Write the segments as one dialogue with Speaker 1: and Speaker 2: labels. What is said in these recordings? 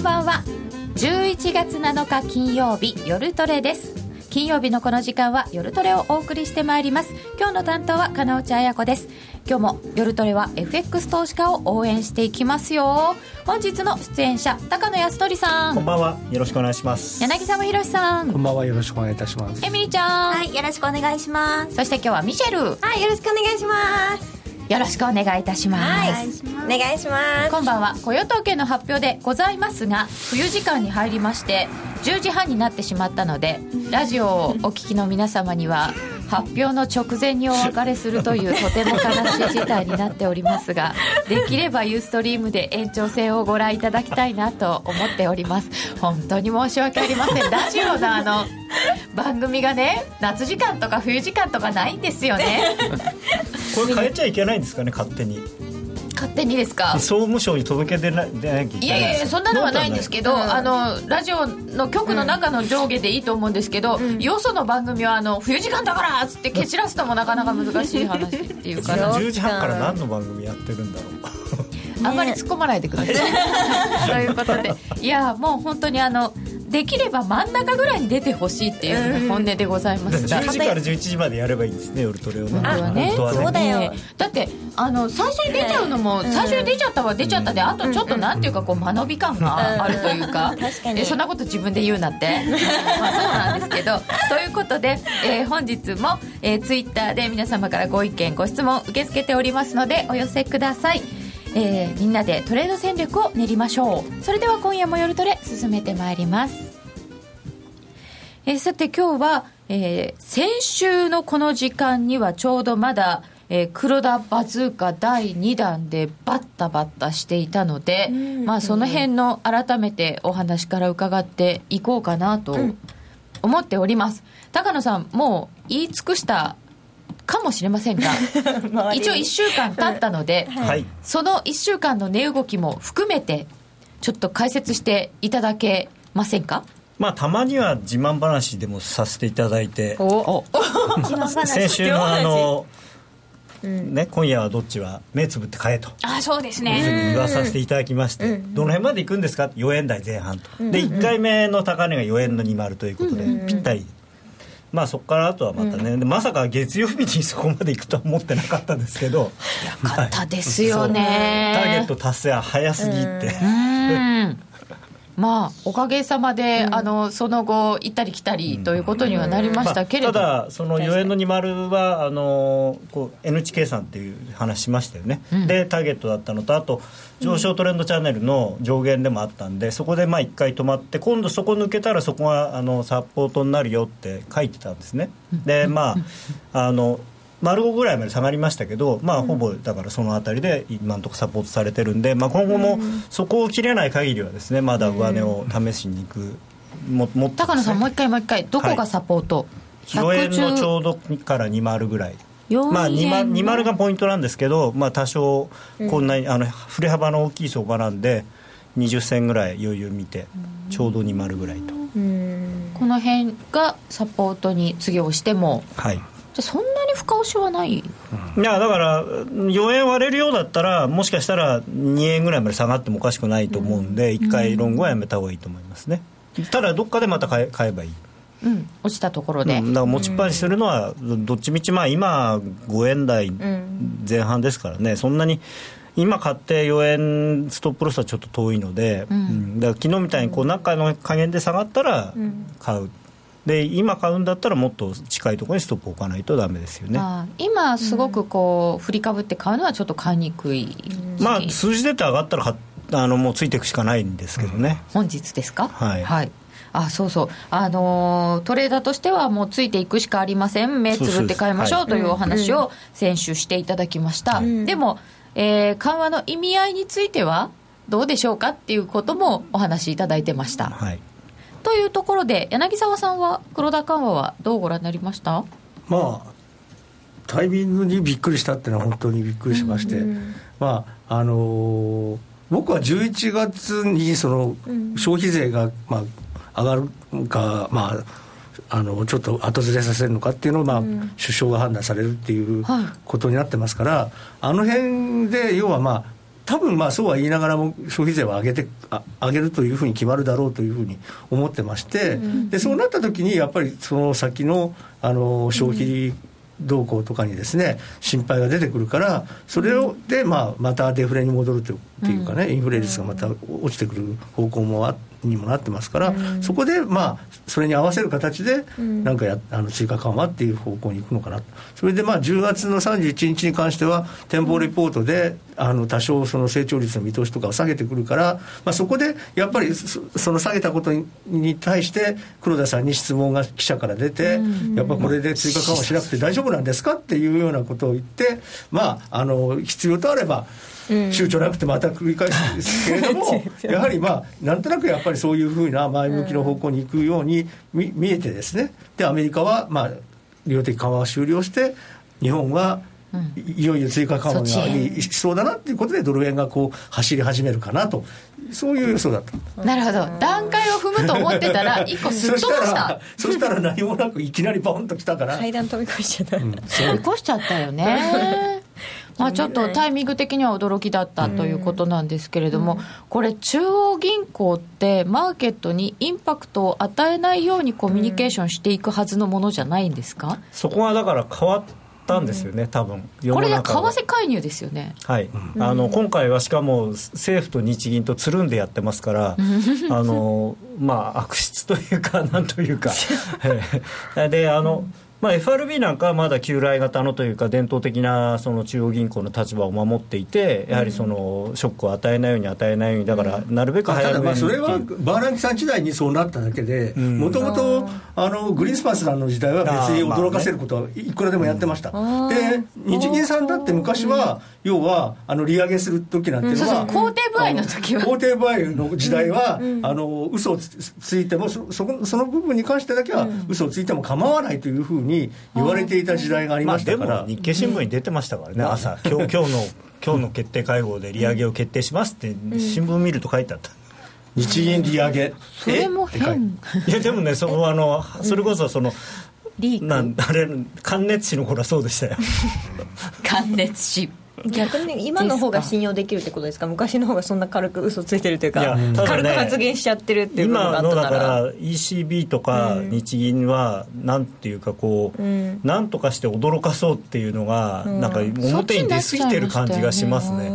Speaker 1: んばんは。11月7日金曜日夜トレです。金曜日のこの時間は夜トレをお送りしてまいります。今日の担当は金内彩子です。今日も夜トレは FX 投資家を応援していきますよ。本日の出演者高野康則さん。
Speaker 2: こんばんは。よろしくお願いします。
Speaker 1: 柳沢博さん。
Speaker 3: こんばんは。よろしくお願いいたします。
Speaker 1: エミリちゃん。
Speaker 4: はいよろしくお願いします。
Speaker 1: そして今日はミシェル。
Speaker 4: はいよろしくお願いします
Speaker 1: よろしくお願いいたします、
Speaker 4: はい、お願いします。
Speaker 1: こんばんは雇用統計の発表でございますが冬時間に入りまして10時半になってしまったのでラジオをお聞きの皆様には発表の直前にお別れするというとても悲しい事態になっておりますができればユーストリームで延長戦をご覧いただきたいなと思っております。本当に申し訳ありません。ラジオのあの番組がね夏時間とか冬時間とかないんですよね。
Speaker 2: これ変えちゃいけないんですかね勝手に。
Speaker 1: 勝手にですか？
Speaker 2: 総務省に届け出な出なきゃいけない
Speaker 1: いやいやそんなのはないんですけど、あのラジオの局の中の上下でいいと思うんですけど、よその番組はあの冬時間だからっつって蹴散らすのもなかなか難しい話っていうか。な
Speaker 2: 10時半から何の番組やってるんだろう。
Speaker 1: あんまり突っ込まないでください。ということで。いやもう本当にあのできれば真ん中ぐらいに出てほしいっていうのが本音でございます。が
Speaker 2: 10時から11時までやればいいんですね夜トレをね。
Speaker 1: はね
Speaker 2: 本当は
Speaker 4: そうだよ。
Speaker 1: ええだってあの最初に出ちゃうのも、最初に出ちゃったは出ちゃったで、あとちょっとなんていうかこう間延び感があるというか,、
Speaker 4: 確かに。
Speaker 1: えそんなこと自分で言うなって。まあそうなんですけど。ということで、えー本日も、えー、ツイッターで皆様からご意見ご質問受け付けておりますのでお寄せくださいえーみんなでトレード戦略を練りましょう。それでは今夜も夜トレ進めてまいります。えーさて今日は、えー先週のこの時間にはちょうどまだ、えー黒田バズーカ第2弾でバッタバッタしていたので、まあ、その辺の改めてお話から伺っていこうかなと思っております、高野さんもう言い尽くしたかもしれませんが 一応1週間経ったので、
Speaker 2: はい。
Speaker 1: その1週間の値動きも含めてちょっと解説していただけませんか？
Speaker 2: まあたまには自慢話でもさせていただいて。先週のあの、ね、今夜はどっちは目つぶって買えと。
Speaker 1: あそうです
Speaker 2: いうふうに
Speaker 1: ね
Speaker 2: 言わさせていただきまして、どの辺まで行くんですか？4円台前半と、で1回目の高値が4円の20ということで、ぴったりまあそこからあとはまたね、でまさか月曜日にそこまで行くとは思ってなかったんですけど。
Speaker 1: よかったですよね。
Speaker 2: そう。ターゲット達成は早すぎって、
Speaker 1: うんまあおかげさまで、あのその後行ったり来たりということにはなりましたけれど、
Speaker 2: まあただその4円の20はあのこう NH 計算っていう話しましたよね、でターゲットだったのとあと上昇トレンドチャンネルの上限でもあったんでそこでまあ1回止まって今度そこ抜けたらそこがあのサポートになるよって書いてたんですね。でまああの丸5ぐらいまで下がりましたけど、まあ、ほぼだからそのあたりで今のところサポートされてるんで、まあ、今後もそこを切れない限りはですねまだ上値を試しに行くももっと
Speaker 1: 高野さんもう一回もう一回どこがサポート、
Speaker 2: 4円のち
Speaker 1: 110
Speaker 2: ょうどから20ぐらい。
Speaker 1: 4円
Speaker 2: まあ、20, 20がポイントなんですけど、まあ、多少こんなに、あの振れ幅の大きい相場なんで20銭ぐらい余裕見てちょうど20ぐらいと、
Speaker 1: この辺がサポートに次をしても
Speaker 2: はい
Speaker 1: じゃあそんなに深押しはない？
Speaker 2: いやだから4円割れるようだったらもしかしたら2円ぐらいまで下がってもおかしくないと思うんで、1回ロングはやめた方がいいと思いますね。ただどっかでまた買え買えばいい。
Speaker 1: うん。落ちたところで、
Speaker 2: うん、だから持ちっぱなしするのはどっちみちまあ今5円台前半ですからね。そんなに今買って4円ストップロスはちょっと遠いので、うん。だから昨日みたいにこう中の加減で下がったら買う、で今買うんだったらもっと近いところにストップ置かないとダメですよね。
Speaker 1: 今すごくこう振りかぶって買うのはちょっと買いにくい、
Speaker 2: まあ数字出て上がったら買っあのもうついていくしかないんですけどね、
Speaker 1: 本日ですか？
Speaker 2: はい。
Speaker 1: あそうそう、あのートレーダーとしてはもうついていくしかありません。目つぶって買いましょうというお話を先週していただきました、でも、えー緩和の意味合いについてはどうでしょうかっていうこともお話しいただいてました、
Speaker 2: はい
Speaker 1: というところで柳沢さんは黒田緩和はどうご覧になりました？
Speaker 3: まあタイミングにびっくりしたっていうのは本当にびっくりしまして、まああのー僕は11月にその消費税が、まあ、上がるか、まあ、あのちょっと後ずれさせるのかっていうのを、まあ首相が判断されるっていう
Speaker 1: はい。
Speaker 3: ことになってますから、あの辺で要はまあ多分まあそうは言いながらも消費税は上げてあ上げるというふうに決まるだろうというふうに思ってまして、でそうなった時にやっぱりその先のあの消費動向とかにですね心配が出てくるからそれをで、まあ、またデフレに戻るというかね、インフレ率がまた落ちてくる方向もあって。にもなってますから、うん、そこでまあそれに合わせる形でなんかや、あの追加緩和っていう方向に行くのかな。それでまあ10月の31日に関しては展望レポートであの多少その成長率の見通しとかを下げてくるから、まあ、そこでやっぱりその下げたことに対して黒田さんに質問が記者から出て、うん、やっぱこれで追加緩和しなくて大丈夫なんですかっていうようなことを言ってまああの必要とあれば躊躇なくてまた繰り返すんですけれども やはりまあなんとなくやっぱりそういうふうな前向きの方向に行くように見見えてですね。でアメリカはまあ量的緩和は終了して日本は、いよいよ追加緩和がいそうだなっていうことでドル円がこう走り始めるかなと。そういう予想だった。
Speaker 1: なるほど。段階を踏むと思ってたら 一個すっ飛ばした。
Speaker 3: そしたら何もなくいきなりボンときたから。
Speaker 4: 階段飛び越しちゃった、うん、
Speaker 1: 飛び越しちゃったよねまあ、ちょっとタイミング的には驚きだったということなんですけれども、これ、中央銀行って、マーケットにインパクトを与えないようにコミュニケーションしていくはずのものじゃないんですか、
Speaker 2: そこはだから変わったんですよね、多分。
Speaker 1: これで為替介入ですよね、
Speaker 2: はい。あの今回はしかも政府と日銀とつるんでやってますからあの、まあ、悪質というかなんというか。であの、まあ、FRB なんかはまだ旧来型のというか伝統的なその中央銀行の立場を守っていてやはりそのショックを与えないように与えないようにだからなるべく早めに、
Speaker 3: まあそれはバーランキさん時代にそうなっただけでもともとグリーンスパンさんの時代は別に驚かせることはいくらでもやってました、で日銀さんだって昔は要はあの利上げする時なんていうのは、
Speaker 1: 肯定部合の時は。
Speaker 3: 肯定部合の時代は、うん、あの嘘をついてもそそその部分に関してだけは嘘をついても構わないというふうに言われていた時代がありましたから、まあ、
Speaker 2: 日経新聞に出てましたからね、朝。今日 今日の今日の決定会合で利上げを決定しますって新聞見ると書いてあった。
Speaker 3: 日銀利上げ。
Speaker 1: それも変。
Speaker 2: い。やでもねその あのそれこそその、リーク。なんあれ関熱紙の頃はそうでしたよ。
Speaker 1: 関熱紙
Speaker 4: 逆に今の方が信用できるってことですか？昔の方がそんな軽く嘘ついてるというか、ね、軽く発言しちゃってるっていう
Speaker 2: 今のだから ECB とか日銀はなんていうかこう、うん、なんとかして驚かそうっていうのが、うん、なんか表に出過ぎてる感じがしますね、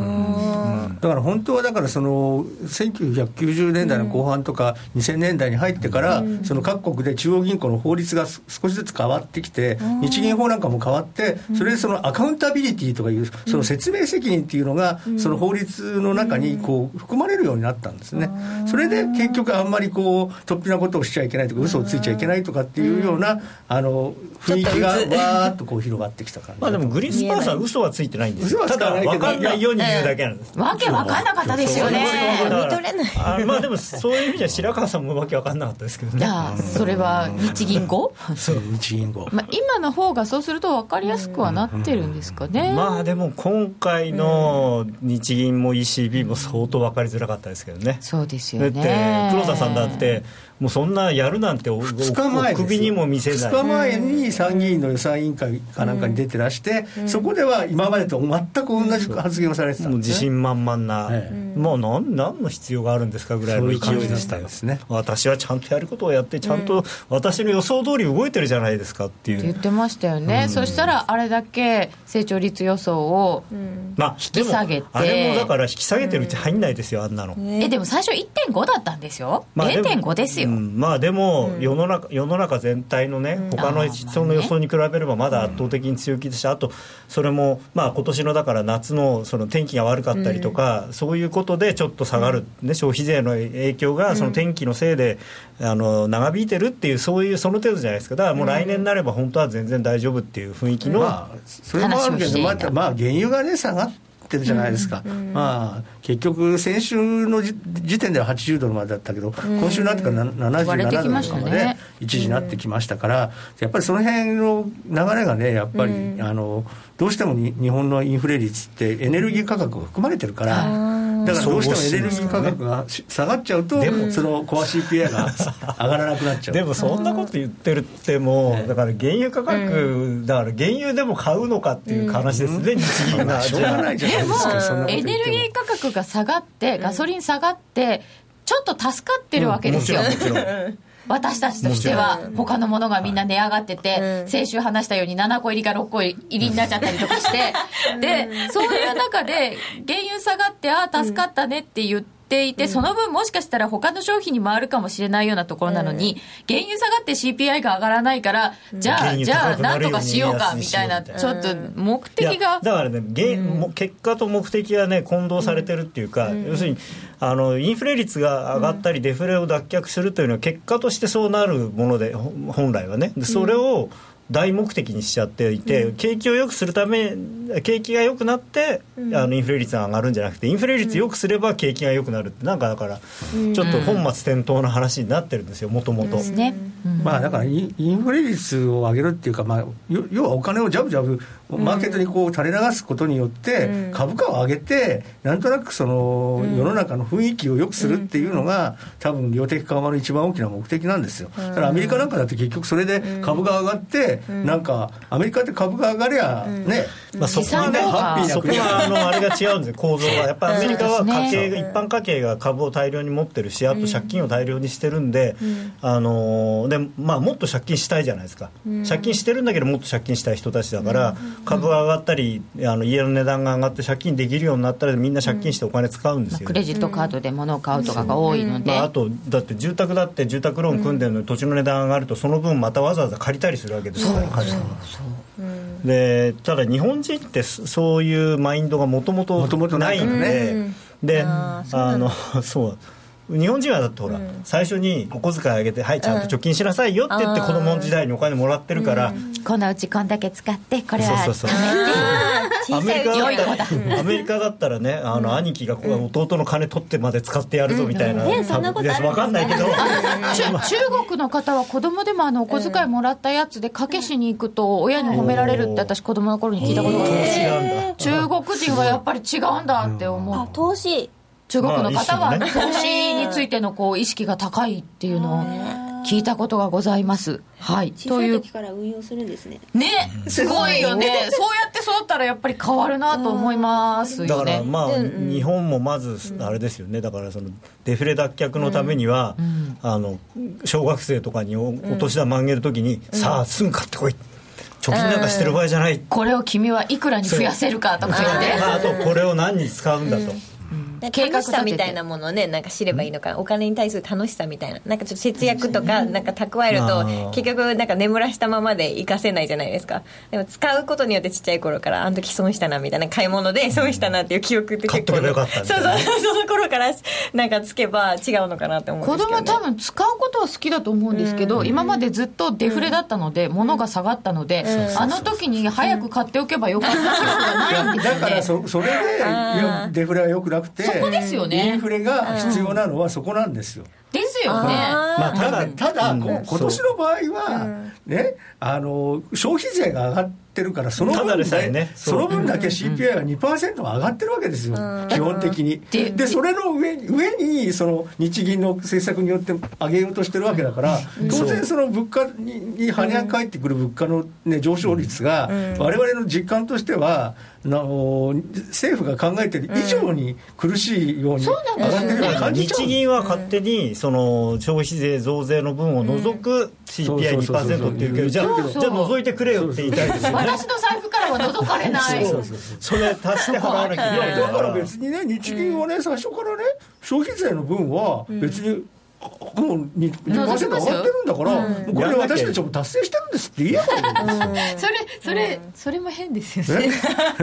Speaker 3: だから本当はだからその1990年代の後半とか2000年代に入ってから、その各国で中央銀行の法律が少しずつ変わってきて、日銀法なんかも変わってそれでそのアカウンタビリティとかいうその説明責任っていうのが、その法律の中にこう含まれるようになったんですね。それで結局あんまりこう突飛なことをしちゃいけないとか嘘をついちゃいけないとかっていうようなあの雰囲気がわーっとこう広がってきた感じ。
Speaker 2: まあでもグリーンスパーさん嘘はついてないんですよ。ただ分かんないように言うだけなんです。
Speaker 1: わけ分かんなかったですよね。
Speaker 4: 見とれない。
Speaker 2: あまあでもそういう意味じゃ白川さんもわけ分かんなかったですけどね。
Speaker 1: それは日銀語？
Speaker 3: そう日銀語。
Speaker 1: まあ今の方がそうすると分かりやすくはなってるんですかね。
Speaker 2: まあでも今回の日銀も ECB も相当分かりづらかったですけどね。
Speaker 1: そうですよね。
Speaker 2: だって黒田さんだって。もうそんなやるなんて2日前首にも見せない。
Speaker 3: 2日前に参議院の予算委員会かなんかに出てらして、うん、そこでは今までと全く同じ発言をされてたんです、ね、
Speaker 2: 自信満々な、もう何何の必要があるんですかぐらいの勢いでしたよね。私はちゃんとやることをやってちゃんと私の予想通り動いてるじゃないですかっていう、
Speaker 1: 言ってましたよね、うん、そしたらあれだけ成長率予想を引き下げて、
Speaker 2: まあ、あれもだから引き下げてるうち入んないですよあんなの、
Speaker 1: えでも最初1.5だったんですよ、まあ、0.5ですよ
Speaker 2: うん、まあでも世の中、世の中全体のね、他の人の予想に比べればまだ圧倒的に強気でした、あと、それも、まあ今年のだから夏のその天気が悪かったりとか、そういうことでちょっと下がる、ね、消費税の影響がその天気のせいであの長引いてるっていう、そういうその程度じゃないですか、だからもう来年になれば本当は全然大丈夫っていう雰囲気の、まあ、
Speaker 3: それもあるけど、また、まあ、原油がね、下がって。ってるじゃないですか、うんうん、まあ、結局、先週の時点では80ドルまでだったけど、うん、今週になってから77ドルまで一時なってきましたから、やっぱりその辺の流れがね、やっぱり、あのどうしても日本のインフレ率ってエネルギー価格が含まれてるから。だからどうしてもエネルギー価格が下がっちゃうとそのコア CPI が上がらなくなっちゃう。
Speaker 2: でもそんなこと言ってるってもだから原油価格、だから原油でも買うのかっていう話ですね、日銀が、
Speaker 3: しょうがないじゃないですか。
Speaker 1: エネルギー価格が下がってガソリン下がってちょっと助かってるわけですよ、私たちとしては他のものがみんな値上がってて、先週話したように7個入りか6個入りになっちゃったりとかしてでそういう中で原油下がってああ助かったねって言ってていて、その分もしかしたら他の商品に回るかもしれないようなところなのに、原油下がって CPI が上がらないから、じゃあ、じゃあ、なんとかしようかみたいな、ちょっと目的が。
Speaker 2: だからね、原結果と目的がね、混同されてるっていうか、要するに、あのインフレ率が上がったり、デフレを脱却するというのは、結果としてそうなるもので、本来はね。それを、大目的にしちゃっていて、うん、景気を良くするため景気が良くなって、うん、あのインフレ率が上がるんじゃなくてインフレ率良くすれば景気が良くなるってなんかだから、ちょっと本末転倒な話になってるんですよもともと。
Speaker 3: まあだからインフレ率を上げるっていうか、まあ、要はお金をジャブジャブマーケットにこう垂れ流すことによって、株価を上げてなんとなくその世の中の雰囲気を良くするっていうのが多分量的緩和の一番大きな目的なんですよ。だからアメリカなんかだって結局それで株が上がってなんかアメリカって株が上がりゃね、
Speaker 2: まあ、そこはねハッピーなそこはあのあれが違うんですよ構造が。やっぱりアメリカは家計が、一般家計が株を大量に持ってるしあと借金を大量にしてるんで,、あのでまあ、もっと借金したいじゃないですか、借金してるんだけどもっと借金したい人たちだから、株が上がったりあの家の値段が上がって借金できるようになったらみんな借金してお金使うんですよ、
Speaker 1: クレジットカードで物を買うとかが多いので、
Speaker 2: まあ、あとだって住宅だって住宅ローン組んでるのに土地の値段上がるとその分またわざわざ借りたりするわけですから彼らでただ日本人ってそういうマインドがもともとないんで、であの そう日本人はだってほら、うん、最初にお小遣いあげてはいちゃんと貯金しなさいよって言って子供時代にお金もらってるから、うん、
Speaker 1: このうちこんだけ使ってこれは
Speaker 2: そうそうそう。アメリカだ。ったらアメリカだったらねあの、兄貴が弟の金取ってまで使ってやるぞみたいな、うん、ねそんなこと分かんないけど。
Speaker 1: 中国の方は子供でもあのお小遣いもらったやつで賭けしに行くと親に褒められるって私子供の頃に聞いたことがあって。中国人はやっぱり違うんだって思う。
Speaker 4: 投資
Speaker 1: 中国の方は投資についてのこう意識が高いっていうのを聞いたことがございます。
Speaker 4: はい。という。時から運用するんですね。
Speaker 1: ね、すごいよね。そうやって育ったらやっぱり変わるなと思いますよね。
Speaker 2: だからまあ、日本もまずあれですよね。だからそのデフレ脱却のためには、あの小学生とかにお年玉あげるときに、さあすぐ買ってこい。貯金なんかしてる場合じゃない。
Speaker 1: これを君はいくらに増やせるかとか言って。
Speaker 2: あとこれを何に使うんだと。
Speaker 4: 楽しさみたいなものをねなんか知ればいいのかお金に対する楽しさみたいな。なんかちょっと節約とかなんか蓄えると結局なんか眠らしたままで活かせないじゃないですか。でも使うことによってちっちゃい頃からあの時損したなみたいな買い物で損したなっていう記憶って結構、
Speaker 2: そうそう
Speaker 4: その頃からなんかつけば違うのかなって思うんですけど、
Speaker 1: ね、子供多分使うことは好きだと思うんですけど、今までずっとデフレだったので、物が下がったので、あの時に早く買っておけばよかった記憶がないんですよ、ね、
Speaker 3: だからそそれでデフレはよくなくて
Speaker 1: そこですよね。
Speaker 3: インフレが必要なのはそこなんですよ。
Speaker 1: ですよね。
Speaker 3: まあ、ただ、ただ、うん、今年の場合は、ね、あの、消費税が上がって、ってるからその分だ,、ね、その分だけ CPI は2%上がってるわけですよ、基本的に。でそれの上上にその日銀の政策によって上げようとしてるわけだから当然その物価に跳ね返ってくる物価の、ね、上昇率が我々の実感としてはの政府が考えてる以上に苦しいように上がってるような感じ
Speaker 2: 日銀は勝手にその消費税増税の分を除く CPI2% っていうけどじゃあじゃあ除いてくれよって言いたいですよね。
Speaker 1: 私の財布からは除かれない。そうそう
Speaker 2: そうそれ足して払わなきゃいけない。
Speaker 3: だから別にね日銀はね最初からね消費税の分は別にもう 2%, 2上がってるんだから、うん、これ私たちも達成してるんですって言えばいいんですよ、
Speaker 1: それそれ、それも変ですよね。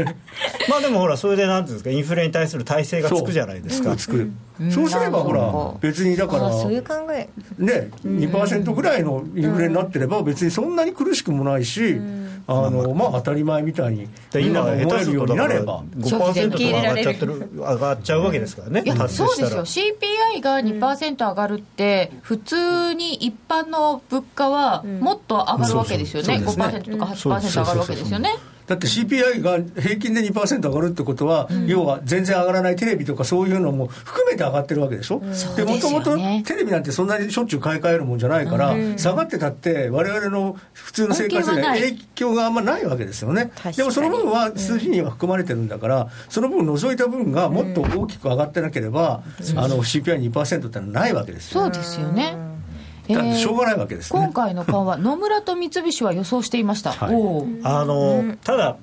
Speaker 2: まあでもほらそれでなんていうんですかインフレに対する体制がつくじゃないですか。
Speaker 3: つく、そうすればほら別にだから
Speaker 4: そういう考え。
Speaker 3: ね2%ぐらいのインフレになってれば別にそんなに苦しくもないし、あのまあ当たり前みたいに
Speaker 2: 今思えるようになれば5%とか上がっちゃってる上がっちゃうわけですからね、
Speaker 1: そうですよ。CPI が2%上がるって普通に一般の物価はもっと上がるわけですよね、5%とか8%上がるわけですよね。
Speaker 3: だって CPI が平均で2%上がるってことは、うん、要は全然上がらないテレビとかそういうのも含めて上がってるわけでしょ、うん、でもともとテレビなんてそんなにしょっちゅう買い替えるもんじゃないから、うん、下がってたって我々の普通の生活に影響があんまないわけですよね。でもその分は数字には含まれてるんだから、その分除いた分がもっと大きく上がってなければ、あの CPI2% ってのはないわけです
Speaker 1: よ。そうですよね
Speaker 3: だってしょうがないわけです、
Speaker 1: ね、今回の緩和、野村と三菱は予想していました、はい、
Speaker 2: あのただ、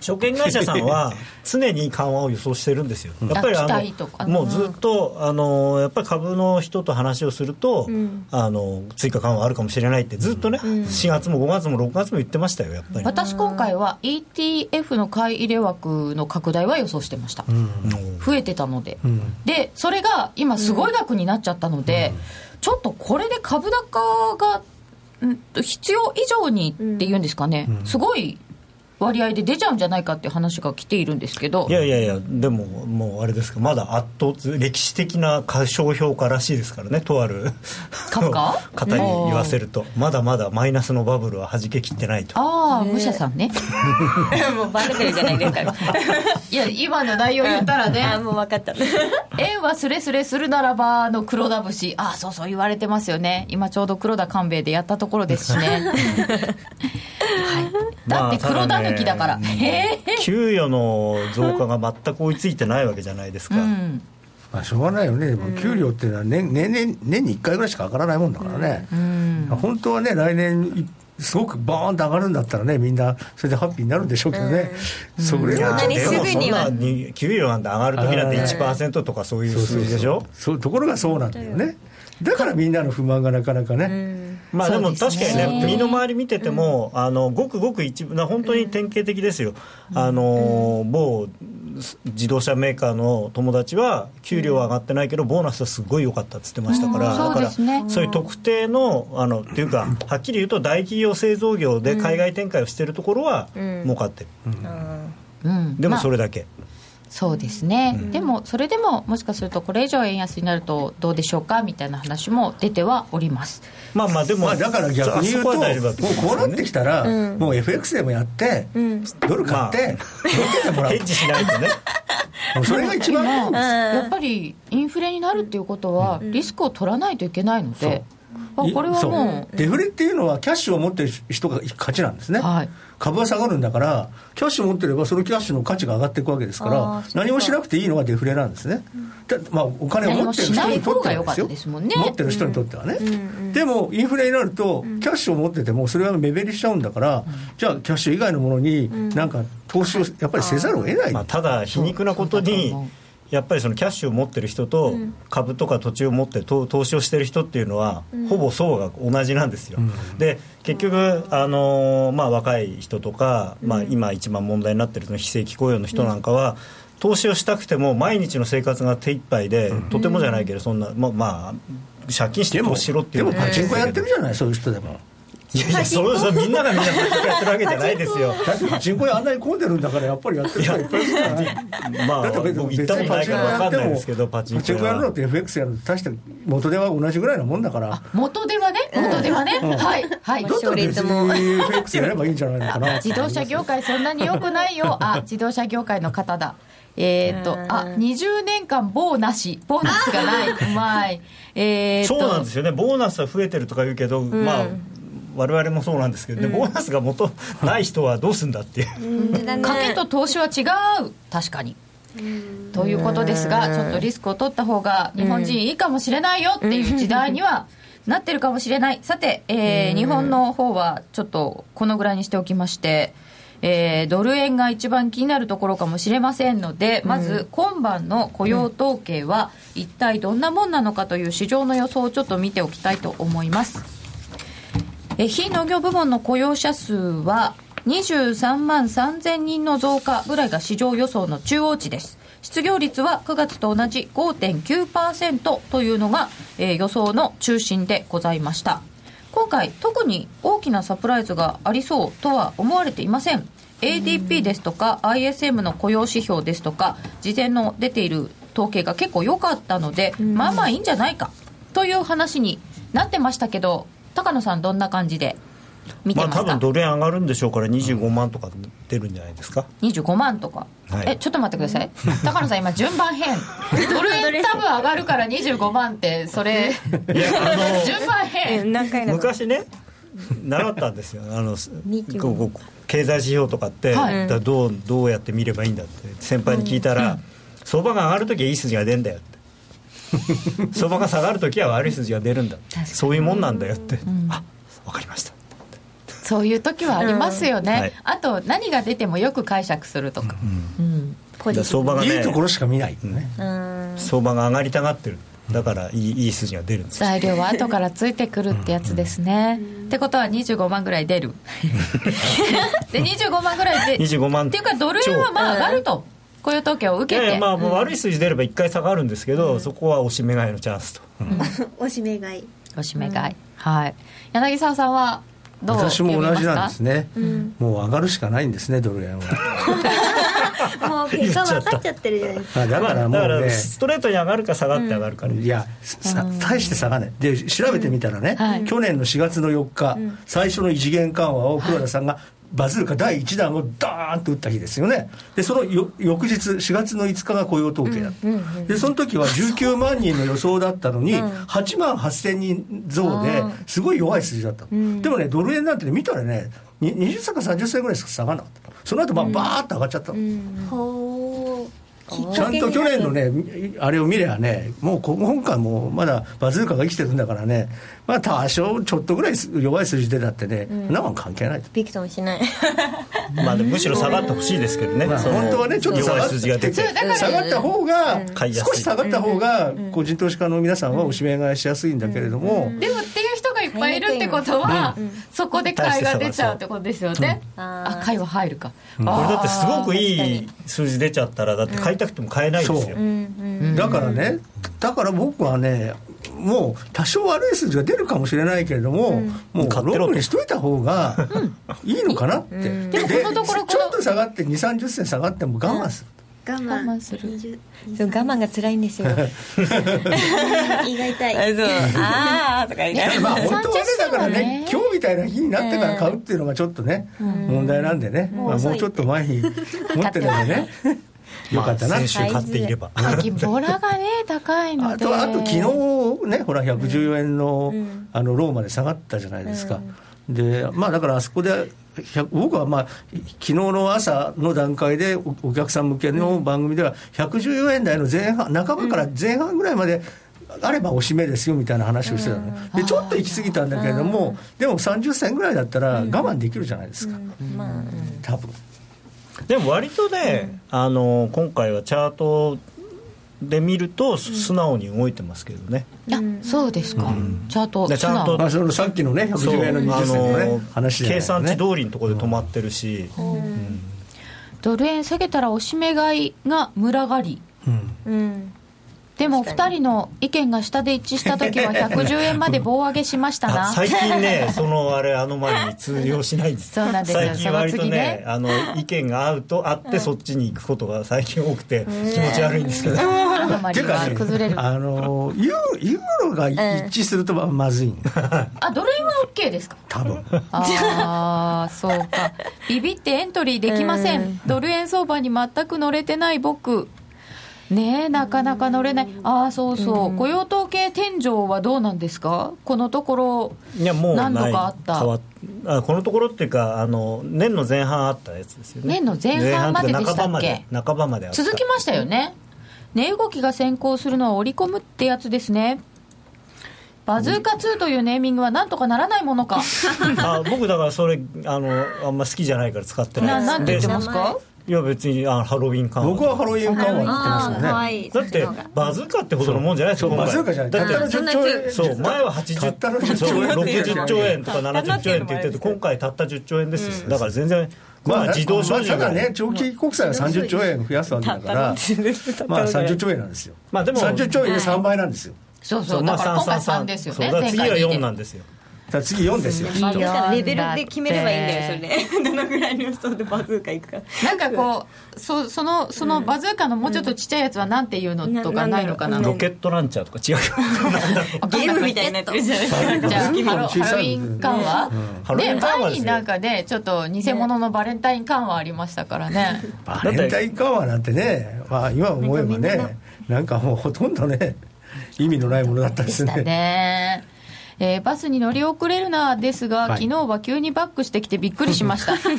Speaker 2: 証券会社さんは常に緩和を予想してるんですよ、やっぱりあのもうずっとあのやっぱり株の人と話をすると、うん、あの追加緩和あるかもしれないってずっとね、うん、4月も5月も6月も言ってましたよやっぱり。
Speaker 1: 私今回は ETF の買い入れ枠の拡大は予想してました、うん、増えてたので、でそれが今すごい額になっちゃったので、ちょっとこれで株高が必要以上にっていうんですかね、すごい割合で出ちゃうんじゃないかっていう話が来ているんですけど。
Speaker 2: いやいやいやでももうあれですかまだ圧倒歴史的な過小評価らしいですからねとある。方に言わせると。まだまだマイナスのバブルははじけきってないと。
Speaker 1: ああ武者さんね。
Speaker 4: もうバレてるじゃないですか。
Speaker 1: いや今の内容言ったらね。
Speaker 4: あもう分かった。
Speaker 1: 円はスレスレするならばの黒田節。ああそうそう言われてますよね。今ちょうど黒田官兵衛でやったところですしね。はい、だって黒田だから、まあ、
Speaker 2: 給与の増加が全く追いついてないわけじゃないですか、うん、
Speaker 3: まあ、しょうがないよね、でも給料っていうのは年年年年に1回ぐらいしか上がらないもんだからね、うん、本当はね、来年、すごくボーンと上がるんだったらね、みんな、それでハッピーになるんでしょうけどね、
Speaker 2: うん、それは、ね、でもそんなに給料なんて上がるときなんて1%とかそういう数字でしょ？
Speaker 3: そうところがそうなんだよね。だからみんなの不満がなかなかね。
Speaker 2: まあでも確かにね、身の回り見てても、あのごくごく一部、本当に典型的ですよ、あの某自動車メーカーの友達は、給料は上がってないけど、ボーナスはすごい良かったっつってましたから、だからそういう特定の、あのっていうか、はっきり言うと、大企業製造業で海外展開をしているところは儲かってる、でもそれだけ。
Speaker 1: そうですね、うん、でもそれでももしかするとこれ以上円安になるとどうでしょうかみたいな話も出てはおります。
Speaker 2: まあまあでも、
Speaker 3: まあ、だから逆に言うともうこうなってきたら、うん、もう FX でもやって、うん、ドル買って、
Speaker 2: まあ、ヘッジしないとね。
Speaker 3: それが一番
Speaker 1: やっぱりインフレになるっていうことはリスクを取らないといけないので、あこれはも
Speaker 3: う。デフレっていうのはキャッシュを持ってる人が勝ちなんですね、はい、株は下がるんだからキャッシュ持ってればそのキャッシュの価値が上がっていくわけですから何もしなくていいのがデフレなんですね、うん、まあ、お金を持ってる人にとってはですよ、ね、持ってる人にとってはね、うん、でもインフレになるとキャッシュを持っててもそれは目減りしちゃうんだから、うん、じゃあキャッシュ以外のものになんか投資をやっぱりせざるを得ない、
Speaker 2: まあ、ただ皮肉なことにやっぱりそのキャッシュを持ってる人と株とか土地を持って投資をしてる人っていうのは、ほぼ層が同じなんですよ、で結局、あのまあ、若い人とか、まあ、今一番問題になってる非正規雇用の人なんかは、投資をしたくても毎日の生活が手一杯で、とてもじゃないけどそんなままあ借金して投資しろっていう
Speaker 3: でもパチンコやってるじゃないそういう人でも。
Speaker 2: いやいやそうそうみんながみんなパチンコやってるわけじゃないですよ。
Speaker 3: だってパチンコ屋あんなに混んでるんだからやっぱりやってる人いっぱいいるから。
Speaker 2: まあだって僕行ったことないから分かんないですけど
Speaker 3: パチンコやるのって FX やるの大して元手は同じぐらいのもんだから。
Speaker 1: 元手はね元手はね、うん、はいはい。
Speaker 3: だったら別に FX やればいいんじゃないのかな。
Speaker 1: 自動車業界そんなによくないよ。あ自動車業界の方だ。えーと、あ20年間ボーなしボーナスがない。うまい、
Speaker 2: えー、そうなんですよね。ボーナスは増えてるとか言うけど、うん、まあ我々もそうなんですけど、ね、ボーナスが元 ない人はどうすんだっていう、
Speaker 1: 賭けと投資は違う。確かに。ということですがちょっとリスクを取った方が日本人いいかもしれないよっていう時代にはなってるかもしれない。さて、えー、日本の方はちょっとこのぐらいにしておきましてえー、ドル円が一番気になるところかもしれませんので、まず今晩の雇用統計は一体どんなもんなのかという市場の予想をちょっと見ておきたいと思います。え非農業部門の雇用者数は23万3000人の増加ぐらいが市場予想の中央値です。失業率は9月と同じ5.9%というのが、えー、予想の中心でございました。今回特に大きなサプライズがありそうとは思われていません。ADP ですとか ISM の雇用指標ですとか事前の出ている統計が結構良かったのでまあまあいいんじゃないかという話になってましたけど高野さんどんな感じで
Speaker 2: まあ
Speaker 1: 見てますか、
Speaker 2: 多分ドル円上がるんでしょうから25万とか出るんじゃないですか、
Speaker 1: 25万とか、
Speaker 2: はい。
Speaker 1: えちょっと待ってください。高野さん今順番変。ドル円多分上がるから25万ってそれ。順番変。
Speaker 2: 昔ね習ったんですよ。あの
Speaker 4: 25
Speaker 2: こ経済指標とかって、
Speaker 1: はい。
Speaker 2: どうどうやって見ればいいんだって先輩に聞いたら、相場が上がるときはいい筋が出るんだよって 相場が下がるときは悪い筋が出るんだ。そういうもんなんだよって、あ分かりました。
Speaker 1: そういう時はありますよね、
Speaker 2: うんはい。
Speaker 1: あと何が出てもよく解釈するとか、うん
Speaker 4: ポジティブ
Speaker 2: 相場がね
Speaker 3: いいところしか見ないね、
Speaker 4: うん。
Speaker 2: 相場が上がりたがってる。だからいいいい筋が出るんです。よ
Speaker 1: 材料は後からついてくるってやつですね、ってことは25万ぐらい出る。で25万ぐらいで
Speaker 2: 25万。
Speaker 1: っていうかドル円はまあ上がると雇用統計を受けて、
Speaker 2: いやいやまあもう悪い数字出れば1回下がるんですけど、そこは押し目買いのチャンスと、
Speaker 5: おしめ買い。
Speaker 1: おしめ買い、はい。柳沢さんはどう
Speaker 3: 私も同じなんです
Speaker 1: ね。
Speaker 3: ね、もう上がるしかないんですねドル円は。
Speaker 5: もう結果分かっちゃってるじゃないですか。
Speaker 3: あだからも
Speaker 2: だから
Speaker 3: うね
Speaker 2: ストレートに上がるか下がって上がるか、
Speaker 3: いやさ大して下がない。で調べてみたらね、
Speaker 1: はい。
Speaker 3: 去年の4月の4日、最初の異次元緩和を黒田さんがバズーカ第1弾をダーンと打った日ですよね。でそのよ翌日4月の5日が雇用統計だった、でその時は19万人の予想だったのに、8万8000人増ですごい弱い数字だった、でもねドル円なんてね見たらねに20銭か30銭ぐらいしか下がらなかったその後まあバーッと上がっちゃったの、
Speaker 5: ほう
Speaker 3: ちゃんと去年のね、あれを見ればね、もう今回もまだバズーカが生きてるんだからね、まあ多少ちょっとぐらい弱い数字でだってね、そんなもん関係ないと。
Speaker 4: ビクともしない。
Speaker 2: まあむしろ下がってほしいですけどね、
Speaker 3: まあ本当はね、ちょっと下
Speaker 2: 弱い
Speaker 3: がっ
Speaker 2: 数字が出て。
Speaker 1: そうだから
Speaker 3: 下がった方が、
Speaker 2: 買いやすい。
Speaker 3: 少し下がった方が、個人投資家の皆さんはおしめ買いしやすいんだけれども、
Speaker 1: でもってっぱいいるってことは、そこで買いが出ちゃうってことですよね、あ買いは入るか、
Speaker 2: これだってすごくいい数字出ちゃったらだって買いたくても買えないですよ、
Speaker 3: だからね、だから僕はね、もう多少悪い数字が出るかもしれないけれども、もう
Speaker 2: 買ってろと。
Speaker 3: ローにしといた方がいいのかなって、で
Speaker 1: でもこのところこの
Speaker 3: ちょっと下がって2、30銭下がっても我慢する。
Speaker 5: 我慢
Speaker 1: 我慢する。
Speaker 5: 20
Speaker 4: そう我慢が辛いんですよ。
Speaker 5: 胃が痛い。
Speaker 4: そう。ああとか言いながら。
Speaker 3: まあ本当はねだから
Speaker 1: ね
Speaker 3: ね今日みたいな日になってから買うっていうのがちょっとね、問題なんでね、まあ、もうちょっと前に 持ってるんでねよかったな、
Speaker 2: 先週買っていれば、
Speaker 1: 最近ボラがね高いので。
Speaker 3: あとあと昨日ねほら114円の,、あのローまで下がったじゃないですか、でまあだからあそこで100僕はまあ昨日の朝の段階でおお客さん向けの番組では114円台の前半半ばから前半ぐらいまであればおしめですよみたいな話をしてたのね、でちょっと行き過ぎたんだけれども、でも30銭ぐらいだったら我慢できるじゃないですか、多分。
Speaker 2: でも割とね、あの今回はチャートで見ると素直に動いてますけどね、
Speaker 1: あそうですか、チャート
Speaker 2: でちゃんと
Speaker 3: まあ、そのさっきのね
Speaker 2: そう
Speaker 3: 110円の20銭のね話じゃない
Speaker 2: 計算値
Speaker 3: ね
Speaker 2: 通りのところで止まってるし、
Speaker 1: ドル円下げたらおしめ買いが群がり。
Speaker 4: うん
Speaker 1: でも2人の意見が下で一致した時は 110円まで棒上げしましたな。
Speaker 2: あ最近ね そのあれアノマリに通用しないんです。
Speaker 1: そうなんですよ。
Speaker 2: 最近割と
Speaker 1: その次ね。
Speaker 2: ねあの意見が合うと合ってそっちに行くことが最近多くて気持ち悪いんですけど、
Speaker 1: アノマリは
Speaker 3: ていうかね
Speaker 1: 崩れる。
Speaker 3: あのユーユーロが一致するとままずい。ん。だ
Speaker 1: あドル円は OK ですか？
Speaker 3: 多分。
Speaker 1: ああそうか。ビビってエントリーできません、ドル円相場に全く乗れてない僕ねえなかなか乗れない。ああそうそう、雇用統計天井はどうなんですか？このところ
Speaker 2: いやもう
Speaker 1: 何度かあった。
Speaker 2: 変わっあこのところっていうかあの年の前半あったやつですよね。
Speaker 1: 年の前半まででしたっけ？
Speaker 2: 前半ばまで
Speaker 1: 続きましたよね。値動きが先行するのは織り込むってやつですね。バズーカ2というネーミングはなんとかならないものか。
Speaker 2: あ僕だからそれあのあんま好きじゃないから使ってないです。
Speaker 1: ななんて言ってますか？
Speaker 2: いや別にあハロウィン感
Speaker 3: 僕はハロウィン緩和言ってますよね。
Speaker 2: だってバズーカってほどのもんじゃないですよ
Speaker 3: バズーカじゃない。
Speaker 2: だって
Speaker 3: たったの10兆円
Speaker 2: そう前は80
Speaker 3: たったの10
Speaker 2: そう
Speaker 3: 兆円って言う
Speaker 2: 60兆円とか70兆円って言ってて今回たった10兆円です。よ、だから全然まあ自動小
Speaker 3: まあ
Speaker 2: 銃が
Speaker 3: ただね長期国債は30兆円増やすわけだからまあ30兆円なんですよ。
Speaker 2: まあでも
Speaker 3: 30兆円で3倍なんですよ。
Speaker 1: そうそう
Speaker 2: まあ
Speaker 1: だから今回
Speaker 2: 333
Speaker 1: 3ですよ
Speaker 2: そう
Speaker 1: ね
Speaker 2: だから次は4
Speaker 1: 前回2で
Speaker 2: なんですよ
Speaker 3: さあ次4ですよ
Speaker 4: レベルで決めればいいんだよそれ。でどのぐらいの予想でバズーカいくか。
Speaker 1: なんかこうそそのそのバズーカのもうちょっとちっちゃいやつはなんていうのとかないのかな、
Speaker 4: うん
Speaker 2: ロケットランチャーとか違う。
Speaker 4: ゲームみたいになってるじゃない
Speaker 1: ハロウィン緩和、
Speaker 2: ハロウィ
Speaker 1: ね
Speaker 2: ン緩和で
Speaker 1: 前になんかねちょっと偽物のバレンタイン緩和ありましたからね。
Speaker 3: バレンタイン緩和なんてね、まあ、今思えばねなんかもうほとんどね意味のないものだったです
Speaker 1: でした
Speaker 3: ね
Speaker 1: ねえーバスに乗り遅れるなですが、
Speaker 3: はい。
Speaker 1: 昨日は急にバックしてきてびっくりしました。本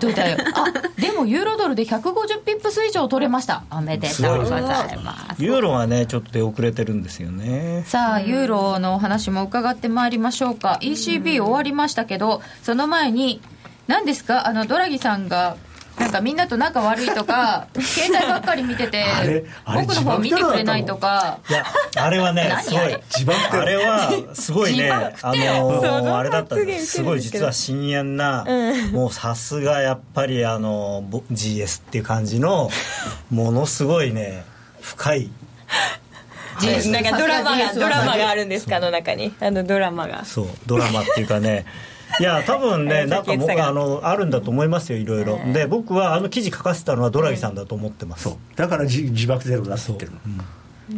Speaker 1: 当だよ。あでもユーロドルで150ピップス以上取れました。おめでとうございます。
Speaker 2: ユーロがねちょっと出遅れてるんですよね。
Speaker 1: さあ、ユーロのお話も伺ってまいりましょうか。ECB 終わりましたけど、その前に、何ですか？あの、ドラギさんが、なんかみんなと仲悪いとか、携帯ばっかり見てて
Speaker 3: あれ、あれ
Speaker 1: 僕の方見てくれないとか、
Speaker 2: いやあれはね
Speaker 1: 何
Speaker 2: すごい
Speaker 1: あれ
Speaker 3: 自爆？
Speaker 2: あれはすごいね
Speaker 1: 自
Speaker 2: あのあれだったんですすごい実は深淵な、もうさすがやっぱりあのぼ GS っていう感じのものすごいね深い。
Speaker 4: なんかドラマがドラマがあるんですか？あの中に。あのドラマが。
Speaker 2: そう。ドラマっていうかねいや多分ねなんか僕あのあるんだと思いますよいろいろ。で僕はあの記事書かせたのはドラギさんだと思ってます、
Speaker 3: そう。だから自自爆テロだって言ってるの。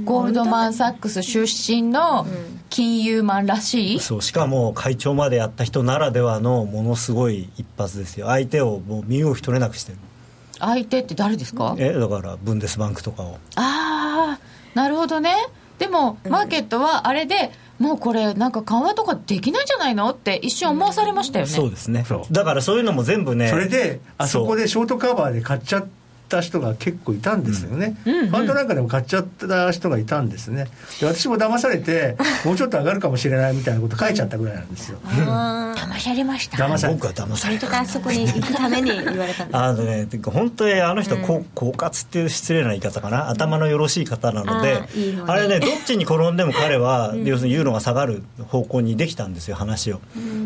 Speaker 1: ゴールドマン・サックス出身の金融マンらしい、
Speaker 2: そう。しかも会長までやった人ならではのものすごい一発ですよ。相手をもう身動き取れなくしてる。
Speaker 1: 相手って誰ですか？
Speaker 2: えだからブンデスバンクとかを。
Speaker 1: ああなるほどね。でもマーケットはあれでもうこれなんか緩和とかできないんじゃないのって一瞬思わされましたよね、
Speaker 2: そうですね。だからそういうのも全部ね
Speaker 3: それであそこでショートカバーで買っちゃった人が結構いたんですよね、ファンドなんかでも買っちゃった人がいたんですね。で私も騙されて もうちょっと上がるかもしれないみたいなこと書いちゃったぐらいなんですよ。
Speaker 1: 騙されました。
Speaker 3: 騙され
Speaker 2: 僕は騙された。
Speaker 4: とかあそこに行くために。言われたんです
Speaker 2: あのね本当にあの人う狡猾っていう失礼な言い方かな。頭のよろしい方なので、
Speaker 4: あーいい方ね
Speaker 2: あれねどっちに転んでも彼は、要するにユーロが下がる方向にできたんですよ話を。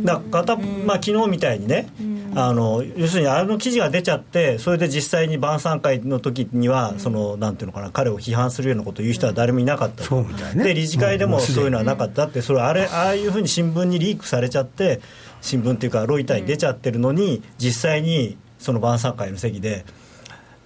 Speaker 2: だから片、まあ、昨日みたいにね、あの要するにあの記事が出ちゃってそれで実際に晩餐会の時には、そのなんていうのかな彼を批判するようなことを言う人は誰もいなかった。
Speaker 3: そうみたいね。
Speaker 2: で理事会でもそういうのはなかったってそれあれああいうふうに新聞にリークされちゃって新聞っていうかロイターに出ちゃってるのに、実際にその晩餐会の席で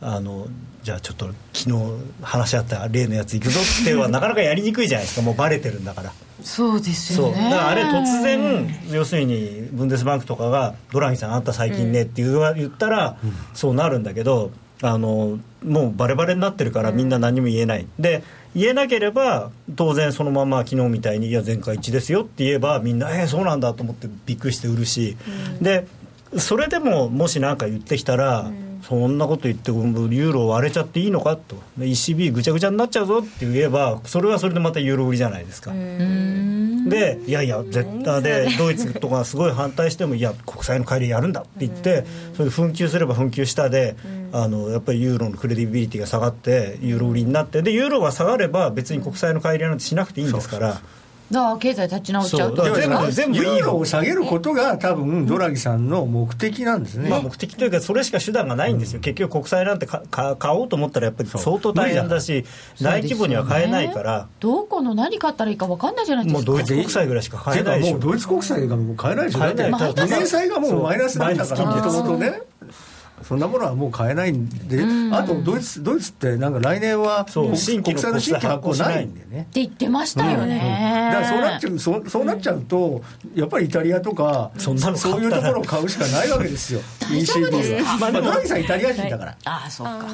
Speaker 2: あのじゃあちょっと昨日話し合った例のやつ行くぞっては なかなかやりにくいじゃないですか。もうバレてるんだから。
Speaker 1: そうです
Speaker 2: そう。
Speaker 1: よね
Speaker 2: だからあれ突然要するにブンデスバンクとかが「ドラギさんあんた最近ね」って言ったらそうなるんだけどあのもうバレバレになってるからみんな何も言えない。で言えなければ当然そのまま昨日みたいに「いや前回一致ですよ」って言えばみんな「えー、そうなんだ」と思ってびっくりして売るし、でそれでももし何か言ってきたら、そんなこと言ってユーロ割れちゃっていいのかと。で ECB ぐちゃぐちゃになっちゃうぞって言えばそれはそれでまたユーロ売りじゃないですか。でいやいや絶対でドイツとかすごい反対してもいや国債の帰りやるんだって言ってそれで紛糾すれば紛糾したであのやっぱりユーロのクレディビリティが下がってユーロ売りになってでユーロが下がれば別に国債の帰りなんてしなくていいんですから
Speaker 1: だから経済立ち直っちゃうって
Speaker 2: そう。だから
Speaker 1: こと
Speaker 2: 全部全部いい
Speaker 3: ユーロを下げることが多分ドラギさんの。目的なんですね、
Speaker 2: まあ、目的というかそれしか手段がないんですよ、結局国債なんてかか買おうと思ったらやっぱり相当大変だし大規模には買えないから、
Speaker 1: どこの何買ったらいいか分かんないじゃないですか。
Speaker 2: もうドイツ国債ぐらいしか買えないでしょ。
Speaker 3: もうドイツ国債がもう買えないでしょ。だって
Speaker 2: 買えない。
Speaker 3: 2年債がもうマイナスなんだからもともとねそんなものはもう買えないんで、あとドイツドイツってなんか来年は
Speaker 2: そう。
Speaker 3: 国
Speaker 2: 新規の
Speaker 3: 国債の新規発行ないんでね。
Speaker 1: って言ってましたよね、
Speaker 3: だからそうなっちゃうそうそうなっちゃうとやっぱりイタリアとか、
Speaker 2: そんなの買
Speaker 3: そういうところを買うしかないわけですよ。
Speaker 1: 大丈夫で
Speaker 3: まあ、ドラギさんイタリア人だから、
Speaker 1: ああそうか、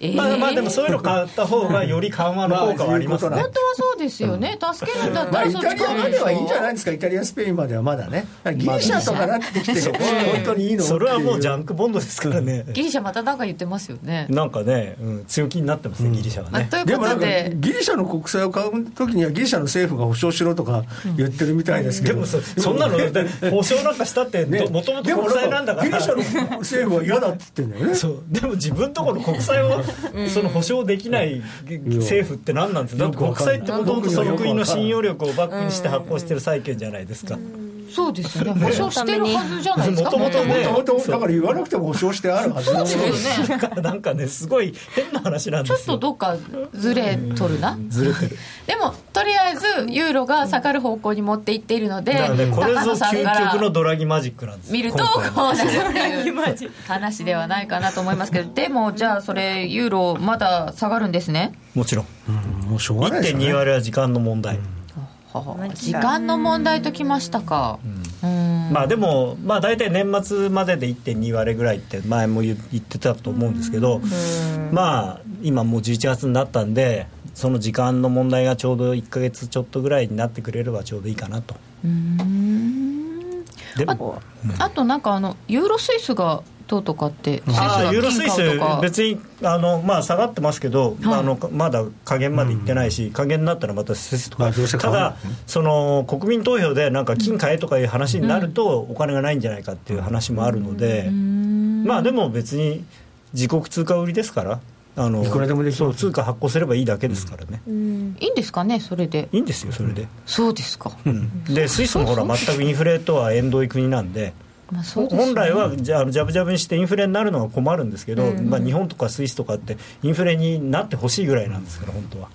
Speaker 1: え
Speaker 2: まあまあでもそういうの買った方がより緩和の効果はありますね、
Speaker 3: まあ
Speaker 1: 本当はそうですよね、助けるんだった
Speaker 3: まあ、
Speaker 1: ら
Speaker 3: イタリアまではいいんじゃない
Speaker 1: い
Speaker 3: ですかイタリアスペインまではまだね。ギリシャとかなってきて本当にいいの
Speaker 2: それはもうジャ
Speaker 3: ン
Speaker 2: ンクボンドですからね。
Speaker 1: ギリシャまたなんか言ってますよね、
Speaker 2: なんかね、うん、強気になってますね、ギリシャはね。
Speaker 1: まあというこ
Speaker 3: で。もなんか
Speaker 1: とで
Speaker 3: ギリシャの国債を買う時にはギリシャの政府が保証しろとか言ってるみたいですけど、
Speaker 2: でもそそんなの、で保証なんかしたって、もともと
Speaker 3: でも
Speaker 2: 国債なんだから。
Speaker 3: ギリシャの政府は嫌だって言ってんだよね。
Speaker 2: そう。でも自分とこの国債をその保証できない政府って何なんですか？だって国債ってもともとその国の信用力をバックにして発行してる債券じゃないですか
Speaker 1: そうですよ ね。保証してるはずじゃないですか。
Speaker 2: 元々ね。
Speaker 3: もともとだから言わなくても保証してあるはず。なのに
Speaker 2: だからなんかねすごい変な話なん
Speaker 1: ちょっ
Speaker 2: ですよ
Speaker 1: とどっかずれとるな、
Speaker 2: ずれてる。
Speaker 1: でもとりあえずユーロが下がる方向に持っていっているので、
Speaker 2: だからねこれぞ
Speaker 1: 高野さんか
Speaker 2: 究極の
Speaker 1: ら
Speaker 2: ドラギマジックなんです
Speaker 1: 見るとこうなるっていう。話ではないかなと思いますけどでもじゃあそれユーロまだ下がるんですね。
Speaker 2: もちろん。
Speaker 3: うんもうしょうがないですよね。
Speaker 2: 1.2割は時間の問題、
Speaker 1: はは時間の問題ときましたか。うん。
Speaker 2: まあでも、まあ、大体年末までで1.2割ぐらいって前も言言ってたと思うんですけど、まあ今もう11月になったんでその時間の問題がちょうど1か月ちょっとぐらいになってくれればちょうどいいかなと。でも
Speaker 1: あとなんかあのユーロスイスがどうとかって
Speaker 2: あユーロスイス別にあの、まあ、下がってますけど、あのまだ下限までいってないし、下限になったらまたスイスとか、ただその国民投票でなんか金買えとかいう話になると、お金がないんじゃないかっていう話もあるので、まあでも別に自国通貨売りですからあの
Speaker 3: いくらでもでき
Speaker 2: そう通貨発行すればいいだけですからね、
Speaker 1: いいんですかねそれで。
Speaker 2: いいんですよそれで、
Speaker 1: そうですか、
Speaker 2: うん。でスイスもほら全くインフレとは縁遠い国なんで
Speaker 1: まあそうね。
Speaker 2: 本来はじゃあジャブジャブにしてインフレになるのが困るんですけど、まあ、日本とかスイスとかってインフレになってほしいぐらいなんですから本当は。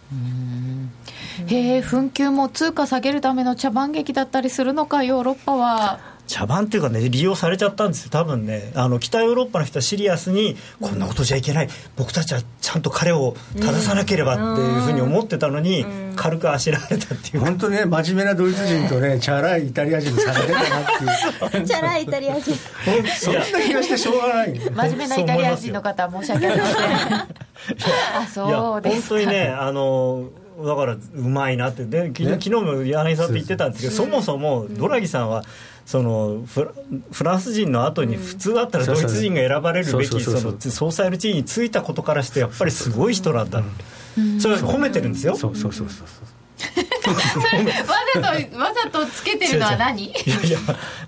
Speaker 1: へえ紛糾も通貨下げるための茶番劇だったりするのかヨーロッパは
Speaker 2: 茶番っていうかね利用されちゃったんですよ。多分ねあの北ヨーロッパの人はシリアスにこんなことじゃいけない。僕たちはちゃんと彼を正さなければっていうふうに思ってたのに、軽くあしらわれたっていうか。
Speaker 3: 本当ね真面目なドイツ人とね チャラいイタリア人の差が出たなっていう。
Speaker 5: チャラいイタリア人。
Speaker 3: そんな気がしてしょうがない。
Speaker 1: 真面目なイタリア人の方は申し訳ありませんあそうですか。
Speaker 2: 本当にねあのだからうまいなって。で昨日も柳さんと言ってたんですけどそもそもドラギさんはそのフラフランス人の後に普通だったらドイツ人が選ばれるべき総裁の地位についたことからしてやっぱりすごい人なんだそれは褒めてるんですよ。
Speaker 3: そうそうそうそう。
Speaker 1: それわざとわざとつけてるのは何？
Speaker 2: いやいや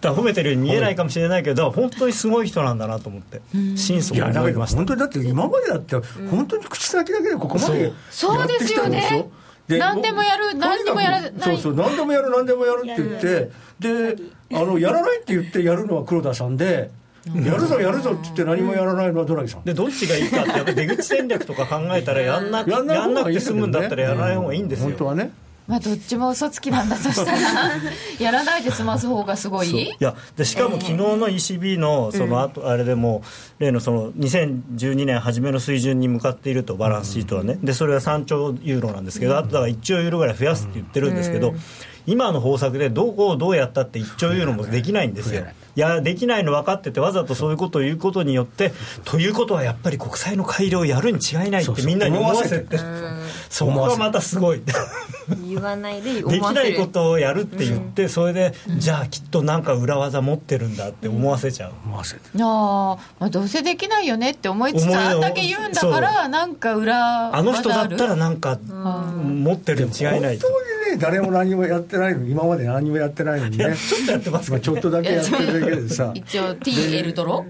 Speaker 2: 褒めてるように見えないかもしれないけど本当にすごい人なんだなと思って心底
Speaker 3: いやだけど
Speaker 2: 思いました。
Speaker 3: 本当にだって今までだって本当に口先だけでここまで
Speaker 1: そう。
Speaker 3: やってきたんですよ
Speaker 1: そう何でもやる何でもやらない。
Speaker 3: そうそう何でもやる何でもやるって言ってであのやらないって言ってやるのは黒田さんでやるぞやるぞって言って何もやらないのはドラギさん。
Speaker 2: でどっちがいいかってやっぱ出口戦略とか考えたらやんなく
Speaker 3: やんない
Speaker 2: やんなくて済むんだったらやらない方がいいんですよ。
Speaker 3: 本当はね
Speaker 1: まあどっちも嘘つきなんだとしたら やらないで済ます方がすごい？
Speaker 2: いやでしかも昨日の ECB のその後あれでも例のその2012年初めの水準に向かっているとバランスシートはね。でそれは3兆ユーロなんですけどあとだから1兆ユーロぐらい増やすって言ってるんですけど今の方策でどこをどうやったって1兆ユーロもできないんですよいやできないの分かっててわざとそういうことを言うことによってということはやっぱり国債の改良をやるに違いないってみんなに思わせて。そこがまたすごい。
Speaker 4: 言わないで
Speaker 2: でき
Speaker 4: 思わせる
Speaker 2: ないことをやるって言って、それで、じゃあきっとなんか裏技持ってるんだって思わせちゃう、
Speaker 3: 思わせて
Speaker 1: あー、まあどうせできないよねって思いつつあんだけ言うんだからなんか裏
Speaker 2: あの人だったら
Speaker 1: ま
Speaker 2: なんか持ってるに違いないと
Speaker 3: 誰も何もやってないのに今まで何もやってないのにね。
Speaker 2: ちょっとやってます
Speaker 3: ちょっとだけやってるだけでさ。
Speaker 1: 一応 TL ドロ？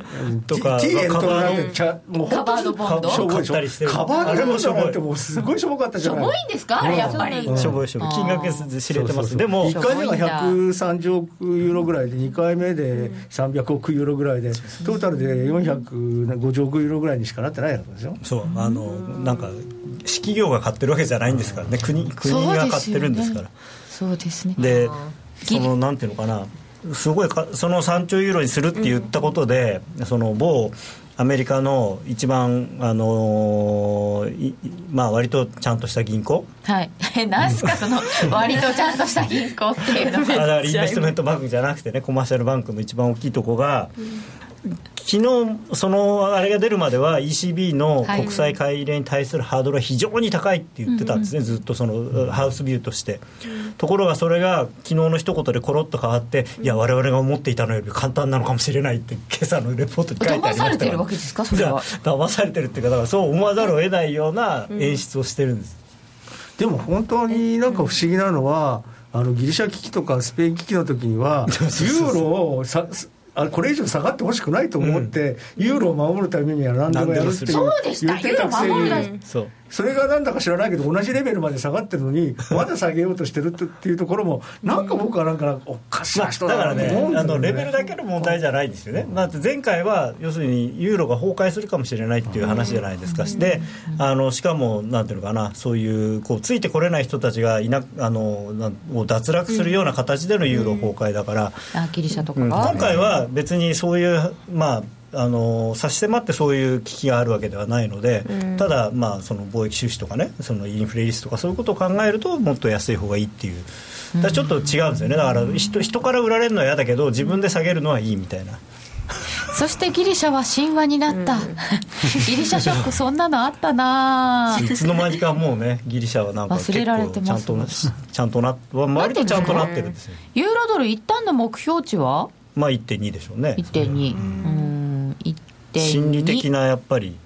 Speaker 2: とか
Speaker 3: T エルトラなん
Speaker 2: カバーの
Speaker 3: てちゃもう
Speaker 1: カバードボンド？
Speaker 3: しょぼいカバードボンド
Speaker 2: あれもしょぼい
Speaker 3: なんてもうすごいしょぼかったじ
Speaker 1: しょ
Speaker 3: ゃない。
Speaker 1: ぼいんですか？あれやっぱり。
Speaker 2: しょぼいしょぼい。金額で知れてます。でも
Speaker 3: 1回目が130億ユーロぐらいで2回目で300億ユーロぐらいでトータルで450億ユーロぐらいにしかなってないわけですよ。
Speaker 2: そうあのなんか企業が買ってるわけじゃないんですからね。国国が買ってるんですから。
Speaker 1: そうですね。
Speaker 2: でそのなんていうのかな。すごいかその3兆ユーロにするって言ったことで、その某アメリカの一番、あのーまあ、割とちゃんとした銀行。
Speaker 1: はい。何すかその割とちゃんとした銀行っていうの
Speaker 2: あだか
Speaker 1: が
Speaker 2: らインベストメントバンクじゃなくてねコマーシャルバンクの一番大きいとこが、昨日そのあれが出るまでは ECB の国債買い入れに対するハードルは非常に高いって言ってたんですね、ずっとそのハウスビューとして、ところがそれが昨日の一言でコロッと変わっていや我々が思っていたのより簡単なのかもしれないって今朝のレポートに書いてありました
Speaker 1: 騙されてるわけですか？それは。
Speaker 2: 騙されてるっていうかだからそう思わざるを得ないような演出をしてるんです、
Speaker 3: でも本当になんか不思議なのは、あのギリシャ危機とかスペイン危機の時には ユーロをさあこれ以上下がってほしくないと思って、ユーロを守るためには何でもやるって言ってたくせ
Speaker 1: ユーロ守るだ
Speaker 3: に
Speaker 2: そ
Speaker 3: れがなんだか知らないけど同じレベルまで下がってるのに まだ下げようとしてるっていうところもなんか僕はなんかおかし
Speaker 2: まあ、
Speaker 3: な人
Speaker 2: だからねあのレベルだけの問題じゃないんですよね、だって前回は要するにユーロが崩壊するかもしれないっていう話じゃないですか、であのしかもなんていうのかなそういうこうついてこれない人たちがいなあのを脱落するような形でのユーロ崩壊だから、
Speaker 1: あギリシャとか。
Speaker 2: 今回は別にそういうまああの差し迫ってそういう危機があるわけではないので、ただ、まあ、その貿易収支とかねそのインフレリスクとかそういうことを考えるともっと安い方がいいっていう。だちょっと違うんですよね。だから人人から売られるのは嫌だけど自分で下げるのはいいみたいな。
Speaker 1: そしてギリシャは神話になった、ギリシャショックそんなのあったない
Speaker 2: つの間にかもうねギリシャはなんか結
Speaker 1: 忘れられてます
Speaker 2: 構ちゃんとな割とちゃんとなってるんですよ。
Speaker 1: ユーロドル一旦の目標値は？
Speaker 2: まあ1.2でしょうね。
Speaker 1: 1.2うん。1.2
Speaker 2: 心理的なやっぱり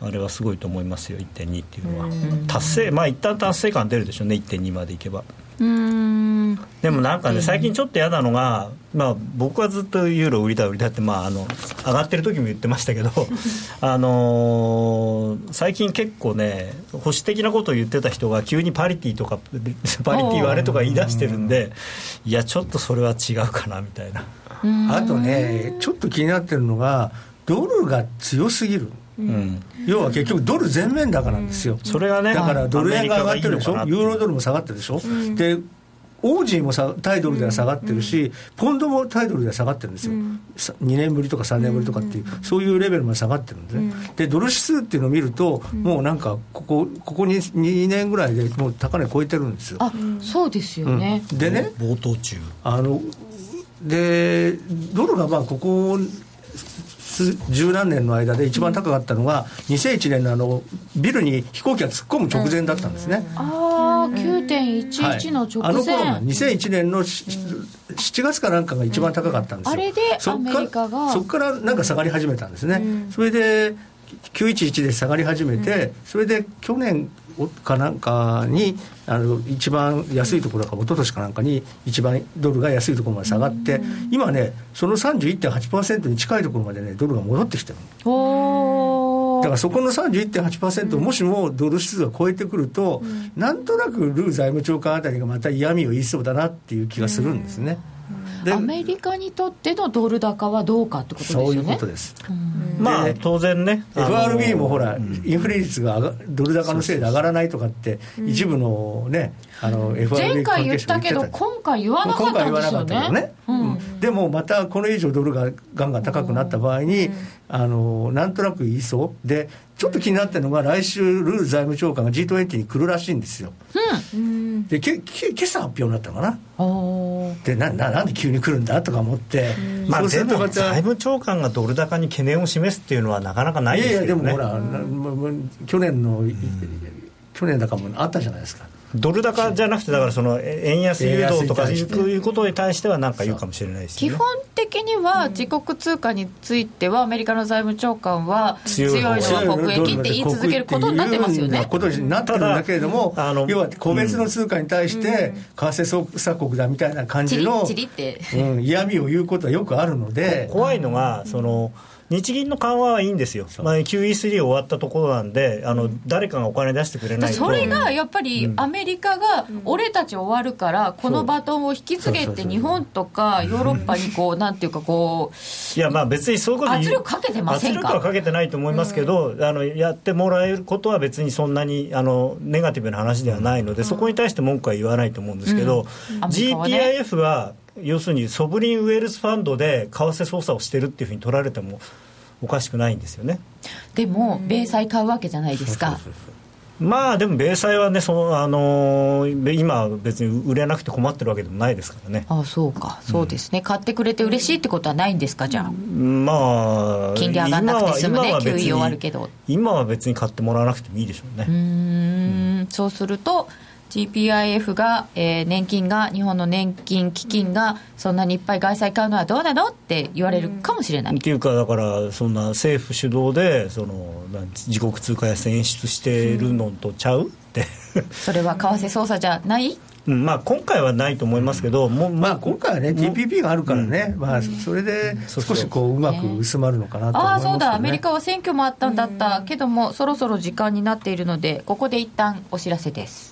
Speaker 2: あれはすごいと思いますよ1.2っていうのは。達成まあ一旦達成感出るでしょうね1.2までいけば。
Speaker 1: うーん。
Speaker 2: でもなんかね最近ちょっと嫌なのが、まあ、僕はずっとユーロ売りだ売りだって、まあ、あの上がってる時も言ってましたけど あのー最近結構ね保守的なことを言ってた人が急にパリティとか パリティ割れとか言い出してるんでいやちょっとそれは違うかなみたいな、
Speaker 3: あとねちょっと気になってるのがドルが強すぎる。
Speaker 2: うん、
Speaker 3: 要は結局ドル全面高なんですよ、
Speaker 2: それがね
Speaker 3: だからドル円が上がってるでしょ？ユーロドルも下がってるでしょ、でオージーもさ対ドルでは下がってるし、ポンドも対ドルでは下がってるんですよ、さ2年ぶりとか3年ぶりとかっていう、そういうレベルまで下がってるんですね、でドル指数っていうのを見ると、もうなんかここ、ここに2年ぐらいでもう高値超えてるんですよ。
Speaker 1: あそうですよね、
Speaker 3: でね、
Speaker 2: 冒頭中。
Speaker 3: あのでドルがまあここ数十何年の間で一番高かったのが、2001年のあのビルに飛行機が突っ込む直前だったんですね。
Speaker 1: ああ
Speaker 3: はい
Speaker 1: 9.11の直前、
Speaker 3: あの頃が2001年のし7月かなんかが一番高かったんですよ、
Speaker 1: あれでアメリカが。
Speaker 3: そこからなんか下がり始めたんですね、それで911で下がり始めて、それで去年かなんかにあの一番安いところか一昨年かなんかに一番ドルが安いところまで下がって、今ねその31.8%に近いところまでねドルが戻ってきてるだからそこの31.8%をもしもドル指数が超えてくると、なんとなくルー財務長官あたりがまた嫌味を言いそうだなっていう気がするんですね。で
Speaker 1: アメリカにとってのドル高はどうかってことですよね。
Speaker 3: そういうことです。
Speaker 2: まあ
Speaker 3: で
Speaker 2: 当然ねあの
Speaker 3: FRB もほら、インフレ率が上がドル高のせいで上がらないとかって、一部のね、あの FRB
Speaker 1: 前回言ったけど今回言わなかったんですよね
Speaker 3: でもまたこれ以上ドルがガンガン高くなった場合に、あのなんとなく言いそうでちょっと気になってるのが来週ルー財務長官が G20 に来るらしいんですよ。でけけ今朝発表になったのかな？でなななんで急に来るんだ？とか思って、
Speaker 2: まあ、財務長官がドル高に懸念を示すっていうのはなかなかない
Speaker 3: い
Speaker 2: ですけどね
Speaker 3: やいやでもほら、去年の、去年だかもあったじゃないですか
Speaker 2: ドル高じゃなくてだからそのえ円安誘導とかいういうことに対しては何か言うかもしれないですよね。
Speaker 1: 基本的には自国通貨についてはアメリカの財務長官は強いのは国益って言い続けることになってますよね。
Speaker 3: ことになってるんだけれども、
Speaker 2: あの
Speaker 3: 要は個別の通貨に対して、為替操作国だみたいな感じの、うん、嫌味を言うことはよくあるので、
Speaker 2: 怖いのがその日銀の緩和はいいんですよ、まあ、QE3 終わったところなんであの誰かがお金出してくれないと
Speaker 1: それがやっぱりアメリカが俺たち終わるからこのバトンを引き継げて日本とかヨーロッパにこうなんていうかこう
Speaker 2: いやまあ別にそういうこと
Speaker 1: 圧力かけてませんか？
Speaker 2: 圧力はかけてないと思いますけど、あのやってもらえることは別にそんなにあのネガティブな話ではないので、そこに対して文句は言わないと思うんですけど、
Speaker 1: アメリカはね。
Speaker 2: GPIF は要するにソブリンウェルスファンドで為替操作をしてるっていうふうに取られてもおかしくないんですよね。
Speaker 1: でも米債買うわけじゃないですか。
Speaker 2: まあでも米債はねその、あのー今は別に売れなくて困ってるわけでもないですからね。
Speaker 1: ああそうか。そうですね。買ってくれて嬉しいってことはないんですかじゃあ。
Speaker 2: まあ
Speaker 1: 金利上がんなくて済むね。
Speaker 2: 今は今は別に
Speaker 1: QE 終わるけど。
Speaker 2: 今は別に買ってもらわなくてもいいでしょうね。
Speaker 1: うーん。そうすると GPIF が、えー年金が日本の年金基金がそんなにいっぱい外債買うのはどうなのって言われるかもしれない、
Speaker 2: っていうかだからそんな政府主導でその自国通貨安演出してるのとちゃう？って。
Speaker 1: それは為替操作じゃない？
Speaker 2: うんまあ、今回はないと思いますけど、もう
Speaker 3: まあ、今回はね、TPP があるからね、まあ、それで少しこううまく薄まるのかなと思い
Speaker 1: ああ
Speaker 3: ますね、
Speaker 1: そうだ。アメリカは選挙もあったんだったけどもそろそろ時間になっているのでここで一旦お知らせです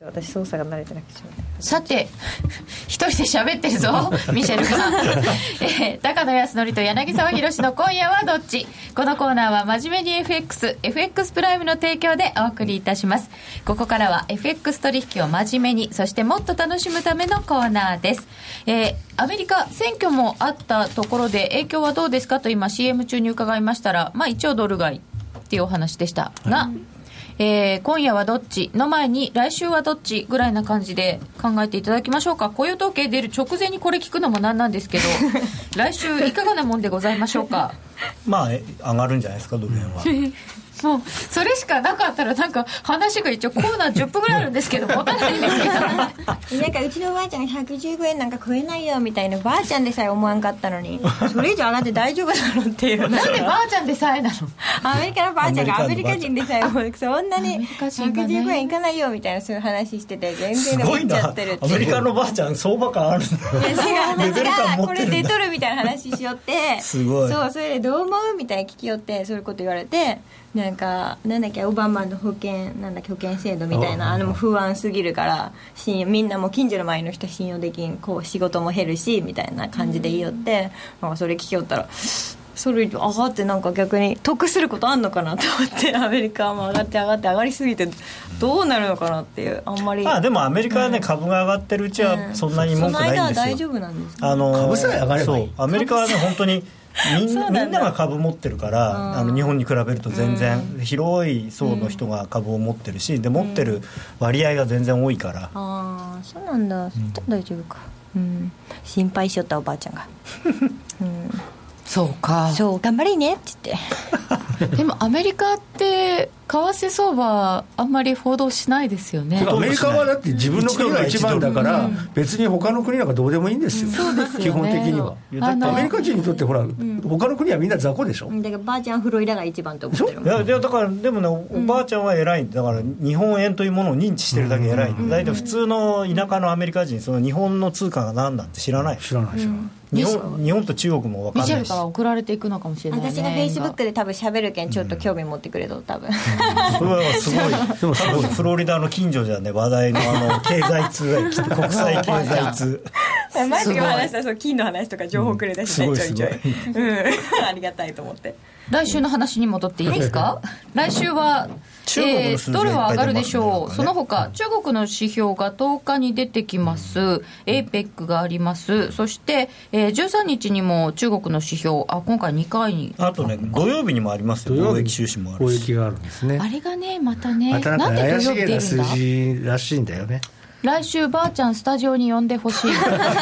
Speaker 4: 私操作が慣れてなくて
Speaker 1: さて一人で喋ってるぞ ミシェルが、えー高野康則と柳沢博の今夜はどっち？このコーナーは真面目に FXFX プライムの提供でお送りいたします。ここからは FX 取引を真面目にそしてもっと楽しむためのコーナーです、えーアメリカ選挙もあったところで影響はどうですかと今 CM 中に伺いましたらまあ一応ドル買いっていうお話でしたが、えー今夜はどっち？の前に来週はどっちぐらいな感じで考えていただきましょうか。雇用統計出る直前にこれ聞くのもなんなんですけど 来週いかがなもんでございましょうか？
Speaker 2: まあえ上がるんじゃないですかドル円は
Speaker 1: もう。それしかなかったらなんか話が一応コーナー10分ぐらいあるんですけど持たないんですけど。
Speaker 5: なんかうちのおばあちゃんが115円なんか超えないよみたいなばあちゃんでさえ思わんかったのに それ以上上がって大丈夫なのっていう。
Speaker 1: なんでばあちゃんでさえなの？
Speaker 5: アメリカのばあちゃんがアメリ
Speaker 2: カ
Speaker 5: 人でさえもうそんなに
Speaker 1: アメリカ人がね
Speaker 5: 115円いかないよみたいなそういう話してて全
Speaker 2: す
Speaker 5: 然持っちゃってるって
Speaker 2: アメリカのばあちゃん相場感あるんだ
Speaker 5: いや違う。私がこれ
Speaker 2: 持ってるんだ
Speaker 5: 出とるみたいな話しよって。
Speaker 2: すごい。
Speaker 5: そうそれでどう思うみたいに聞きよってそういうこと言われてなんかなんだっけオバマの保険なんだっけ保険制度みたいなあれも不安すぎるから信用みんなもう近所の前の人は信用できんこう仕事も減るしみたいな感じで言いよって、なんかそれ聞きよったらそれ上がってなんか逆に得することあんのかなと思ってアメリカも上がって上がって上がりすぎてどうなるのかなっていうあんまり。
Speaker 2: まあでもアメリカはね、株が上がってるうちはそんなに文句ないんですよ、
Speaker 5: その間は大丈夫なんですか
Speaker 2: あの
Speaker 3: 株さえ上がればいい。
Speaker 2: そう。アメリカはね本当にみんみんなが株持ってるからあの日本に比べると全然広い層の人が株を持ってるしで持ってる割合が全然多いから。
Speaker 5: ああそうなんだ、そしたら大丈夫か。うん。心配しよったおばあちゃんが。
Speaker 1: そうか。
Speaker 5: そう頑張りねって言って。
Speaker 1: でもアメリカって為替相場あんまり報道しないですよね。
Speaker 3: アメリカはだって自分の国が一番だから別に他の国なんかどうでもいいんですよ。基本的には。アメリカ人にとってほら他の国はみんな雑魚でしょ。
Speaker 5: だからばあちゃんフロリダが一番と思ってる
Speaker 2: いやだからでもねおばあちゃんは偉いんだから日本円というものを認知してるだけ偉い。大体普通の田舎のアメリカ人その日本の通貨が何なんて知らない。
Speaker 3: 知らない。知らない
Speaker 2: 日本日本と中国も分かんないし。
Speaker 1: ミシェルから送られていくのかもしれないね
Speaker 5: 私がフェイスブックで多分喋るけんちょっと興味持ってくれと多分、
Speaker 2: それはすごい。
Speaker 3: でもすごい
Speaker 2: フロリダの近所じゃね話題のあの経済通が来て国際経済通
Speaker 5: 前に話したそう金の話とか情報くれたしね、
Speaker 2: うん
Speaker 5: ちょいちょい。
Speaker 2: す
Speaker 5: うん。ありがたいと思って。
Speaker 1: 来週の話に戻っていいですか、来週は、えードルは上がるでしょう、
Speaker 2: ね
Speaker 1: その他中国の指標が10日に出てきます、APEC があります、そして、えー13日にも中国の指標、あ今回2回に、
Speaker 2: あとね土曜日にもありますよ。貿易収支もあるし。
Speaker 3: 貿易があるんですね。
Speaker 1: あれがね、またね、
Speaker 3: またなんか
Speaker 1: なんで
Speaker 3: 怪し
Speaker 1: 土曜日出るん
Speaker 3: げな数
Speaker 1: だ
Speaker 3: 字らしいんだよね
Speaker 1: 来週、ばあちゃん、スタジオに呼んでほしい。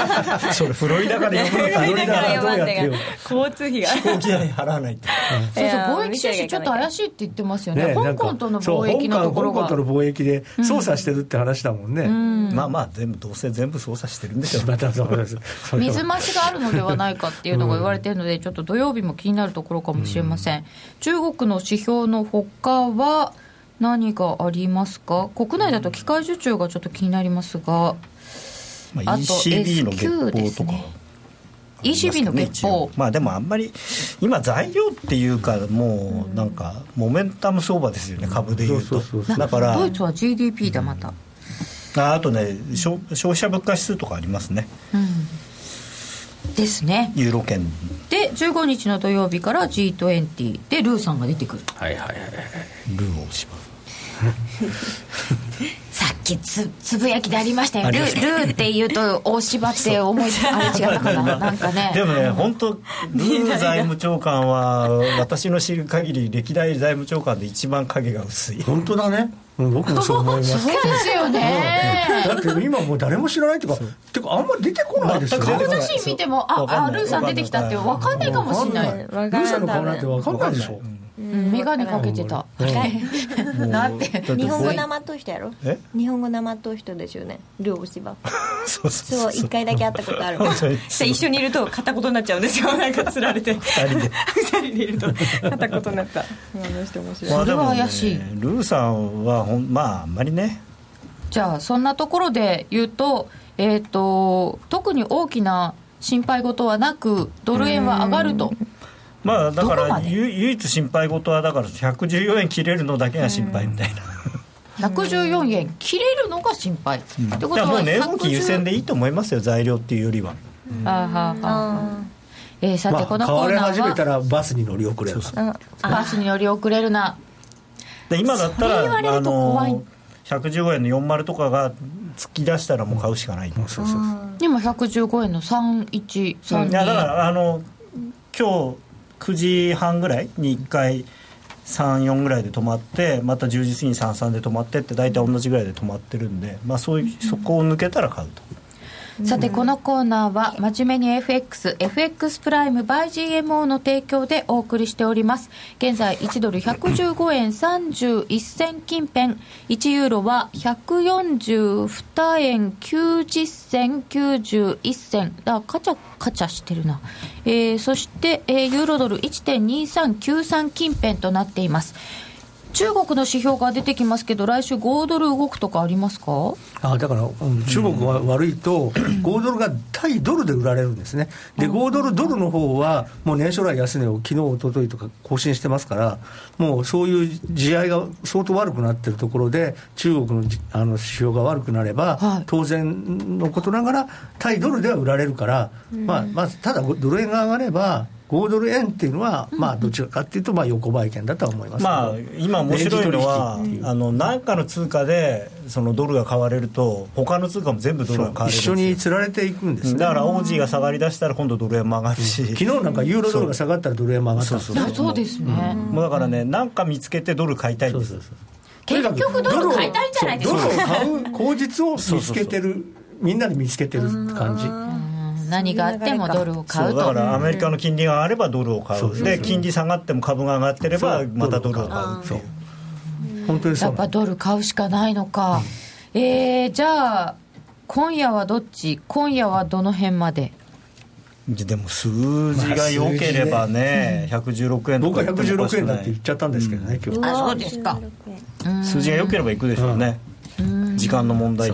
Speaker 2: それフロリダから呼ぶのか
Speaker 3: フロリダからどうやってよ。
Speaker 5: 交通費が
Speaker 2: 飛行機代払わないと。
Speaker 1: そうそう
Speaker 5: いやー
Speaker 1: 貿易収支ちょっと怪しいって言ってますよね。
Speaker 3: ね
Speaker 1: 香港との
Speaker 3: そう
Speaker 1: 貿易のところが。
Speaker 3: 香港との貿易で操作してるって話だもんね、
Speaker 2: まあまあ全部どうせ全部操作してるんでしょう。
Speaker 3: またそうです。
Speaker 1: 水増しがあるのではないかっていうのが言われているので、ちょっと土曜日も気になるところかもしれません、中国の指標のほかは何がありますか？国内だと機械受注がちょっと気になりますが。
Speaker 2: まあ、ECB の月報とか、
Speaker 1: すね。ECB の月報。
Speaker 2: まあでもあんまり今材料っていうかもうなんかモメンタム相場ですよね株でいうと。だから
Speaker 1: ドイツは GDP だまた、
Speaker 2: ああとね消消費者物価指数とかありますね。
Speaker 1: うん、ですね。
Speaker 2: ユーロ圏。
Speaker 1: で15日の土曜日から G20 でルーさんが出てくる。
Speaker 3: はいはいはい
Speaker 2: ルーをしま
Speaker 1: さっきつつぶやきでありましたよルルーって言うと大芝って思いつあれ違うかな。なんかね。
Speaker 2: でもね本当 ルー財務長官は私の知る限り歴代財務長官で一番影が薄い。
Speaker 3: 本当だね、うん僕もそう思います。
Speaker 1: そうですよね。
Speaker 3: だって今もう誰も知らないっていうかてかあんまり出てこないですよね。
Speaker 1: 顔写真見てもああルーさん出てきたって分かんないかもしれない。
Speaker 3: ルーさんの顔なんて分かんないでしょ。
Speaker 1: うん眼鏡かけてた。なんて。
Speaker 5: 日本語なまっとう人やろ？
Speaker 2: え？
Speaker 5: 日本語なまっとう人ですよね。両芝
Speaker 2: そうそう
Speaker 5: そう一回だけ会ったことある 一緒にいると片言になっちゃうんですよ。なんかつられて。
Speaker 2: 二人で。
Speaker 5: 二人でいると。片言になった。あの人面白い
Speaker 2: まあでもね
Speaker 1: それは怪しい。
Speaker 2: ルーさんはほんまああんまりね。
Speaker 1: じゃあそんなところで言うと,、えー、と特に大きな心配事はなくドル円は上がると
Speaker 2: まあだから唯一心配事はだから114円切れるのだけが心配みたいな、
Speaker 1: 114円切れるのが心配、ってことは
Speaker 2: もう値動き優先
Speaker 1: 110
Speaker 2: でいいと思いますよ材料っていうよりは。
Speaker 1: あはあはあえーさて、
Speaker 3: まあ買われ
Speaker 1: このコーナ
Speaker 3: 始めた
Speaker 1: ーは
Speaker 3: らバスに乗り遅れる
Speaker 1: バスに乗り遅れるな。
Speaker 2: で今だった
Speaker 1: それ言わ
Speaker 2: ら
Speaker 1: れると怖い。
Speaker 2: の115円の40とかが突き出したらもう買うしかない、
Speaker 3: そうそう
Speaker 1: 今115円の3132
Speaker 2: いやだからあの今日9時半ぐらいに1回34ぐらいで止まってまた10時過ぎに33で止まってって大体同じぐらいで止まってるんで、まあ、そういうそこを抜けたら買うと。
Speaker 1: さてこのコーナーは真面目に FXFX プライム by GMO の提供でお送りしております。現在1ドル115円31銭近辺。1ユーロは142円90銭91銭。だカチャカチャしてるな、えーそして、えーユーロドル1.2393近辺となっています中国の指標が出てきますけど来週5ドル動くとかありますか？
Speaker 3: あだから、うん中国が悪いと、5ドルが対ドルで売られるんですね、で5ドルドルの方は、もう年初来安値を昨日一昨日とか更新してますから、もうそういう地合いが相当悪くなってるところで、中国のじあの指標が悪くなれば、
Speaker 1: はい。
Speaker 3: 当然のことながら、対ドルでは売られるから、まあ、まずただドル円が上がれば、5ドル円っていうのは、まあ、どちらかっていうと、まあ、横ばい券だとは思います
Speaker 2: まあ、今面白いのはあの何かの通貨でそのドルが買われると他の通貨も全部ドルが買われる
Speaker 3: 一緒につられていくんですね。
Speaker 2: だからオージーが下がりだしたら今度ドル円も上がるし、
Speaker 3: 昨日なんかユーロドルが下がったらドル円も上がったんですよ。
Speaker 1: あそうですね、
Speaker 2: もうだからね何か見つけてドル買いたいんです。
Speaker 1: 結局ドル買いたいんじゃないですか。
Speaker 3: ドルを買う口実を見つけてるみんなで見つけてる感じ。
Speaker 1: うん何があってもドルを買
Speaker 2: そううだ
Speaker 1: と
Speaker 2: からアメリカの金利が上がればドルを買
Speaker 3: そうそうう。
Speaker 2: で金利下がっても株が上がってればまたドルを買う。っていう。
Speaker 3: 本当にそう
Speaker 1: やっぱドル買うしかないのか、えー、じゃあ今夜はどっち？今夜はどの辺まで？
Speaker 2: でも数字が良ければね116円と
Speaker 3: 僕は
Speaker 2: か言ってもおかし
Speaker 3: 116
Speaker 2: くない。
Speaker 3: 円だって言っちゃったんですけどね今日
Speaker 1: あそうですか。
Speaker 2: 数字が良ければいくでしょうね。時間の問題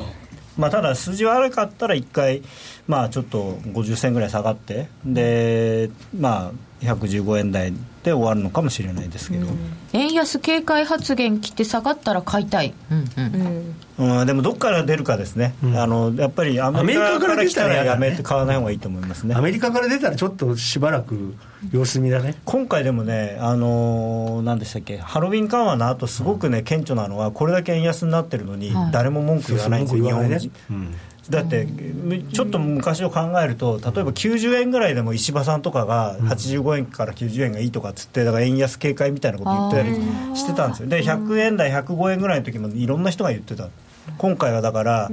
Speaker 2: まあただ数字悪かったら1回まあちょっと50銭ぐらい下がってでまあ115円台で終わるのかもしれないですけど、
Speaker 1: 円安警戒発言来て下がったら買いたい、うんうん。
Speaker 2: うん、でもどっから出るかですね、あのやっぱりアメリカから来たらやめて買わない方がいいと思いますね。
Speaker 3: アメリカから出たらちょっとしばらく様子見だね。
Speaker 2: 今回でもね、あのー何でしたっけ、ハロウィン緩和の後すごくね、顕著なのは、これだけ円安になってるのに、
Speaker 1: はい。
Speaker 2: 誰も文句言わないんですよ、日本人だって、ちょっと昔を考えると、例えば90円ぐらいでも石破さんとかが85円から90円がいいとかっつって、だから円安警戒みたいなこと言ってたりしてたんですよ、で100円台、105円ぐらいの時もいろんな人が言ってた、今回はだから、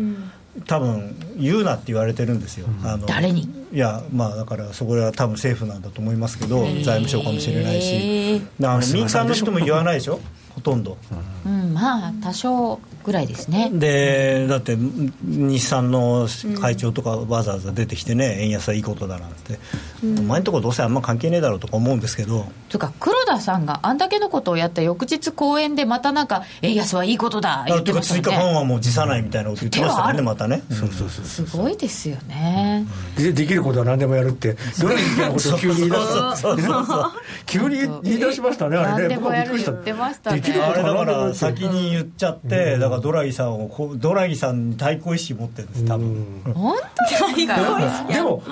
Speaker 2: 多分言うなって言われてるんですよ、あの
Speaker 1: 誰に？
Speaker 2: いやまあだからそこは多分政府なんだと思いますけど財務省かもしれないし。あの民間の人も言わないでしょ？ほとんど、
Speaker 1: うんうん。まあ多少ぐらいですね。
Speaker 2: でだって日産の会長とかわざわざ出てきてね、円安はいいことだなんて、お前んとこどうせあんま関係ねえだろうとか思うんですけど。
Speaker 1: というか黒田さんがあんだけのことをやった翌日講演でまたなんか円安はいいことだ言ってました
Speaker 2: 追加緩和も辞さないみたいなこと言ってましたからね
Speaker 1: 手は
Speaker 2: またね。
Speaker 3: そうそうそう
Speaker 1: すごいですよね、
Speaker 3: でできることは何でもやるってドラギみたいなことを急に言い出す
Speaker 2: そうそう。そうそう
Speaker 3: 急に言い出しましたねあれね。
Speaker 1: 何でもやる言ってましたね。
Speaker 3: できること
Speaker 2: あれだから
Speaker 3: は何でもやる
Speaker 2: 先に言っちゃって、だからドラギさんをこうドラギさんに対抗意識持ってるんです多分、
Speaker 1: 本当ですか
Speaker 3: でも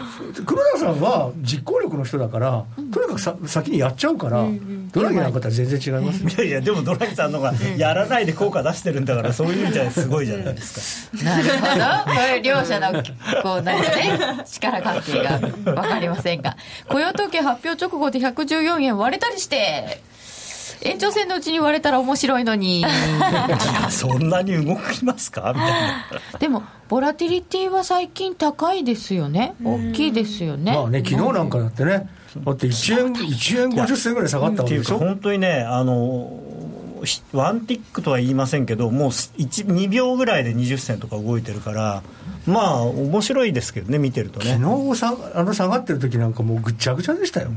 Speaker 3: 黒田さんは実行力の人だから、とにかくさ先にやっちゃうから、ドラギなんかとは全然違いますよ。
Speaker 2: いやいやでもドラギさんの方がやらないで効果出してるんだからそういう意味じゃすごいじゃないですか。
Speaker 1: なるほど。これ両者のこうなんかね力関係が分かりませんが。雇用統計発表直後で114円割れたりして延長戦のうちに割れたら面白いのに。
Speaker 2: い やそんなに動きますか？みたいな。
Speaker 1: でもボラティリティは最近高いですよね。大きいですよね、
Speaker 3: まあね昨日なんかだってね。だって1円1円50銭ぐらい下がったわ
Speaker 2: っていうか
Speaker 3: けでしょ？
Speaker 2: 本当にねあのひワンティックとは言いませんけどもう1 2秒ぐらいで20銭とか動いてるからまあ面白いですけどね見てるとね。
Speaker 3: 昨日さあの下がってる時なんかもうぐっちゃぐちゃでしたよ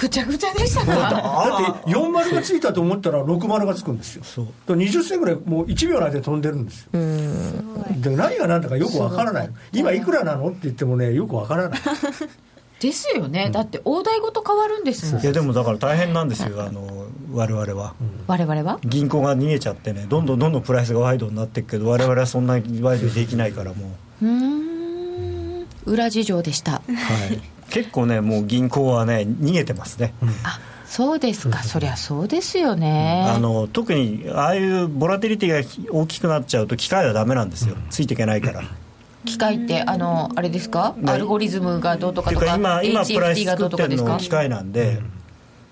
Speaker 1: ぐちゃぐちゃでしたか
Speaker 3: だって4丸がついたと思ったら6丸がつくんですよ。
Speaker 2: そう。
Speaker 3: だから20銭ぐらいもう1秒の間で飛んでるんですよ。で何が何だかよくわからない。今いくらなのって言ってもねよくわからない。
Speaker 1: ですよね、だって大台ごと変わるんですもん。
Speaker 2: いやでもだから大変なんですよあの我々は、
Speaker 1: 我々は？
Speaker 2: 銀行が逃げちゃってねどんどんどんどんプライスがワイドになっていくけど我々はそんなワイドにできないからもう。
Speaker 1: うーん。裏事情でした。
Speaker 2: はい、結構ねもう銀行はね逃げてますね、
Speaker 1: あそうですか。そりゃそうですよね。
Speaker 2: あの特にああいうボラティリティが大きくなっちゃうと機械はダメなんですよ、ついていけないから。
Speaker 1: 機械ってあのあれですか？
Speaker 2: ね
Speaker 1: アルゴリズムがどうとかとか
Speaker 2: 今今プライス作ってるの機械なんで、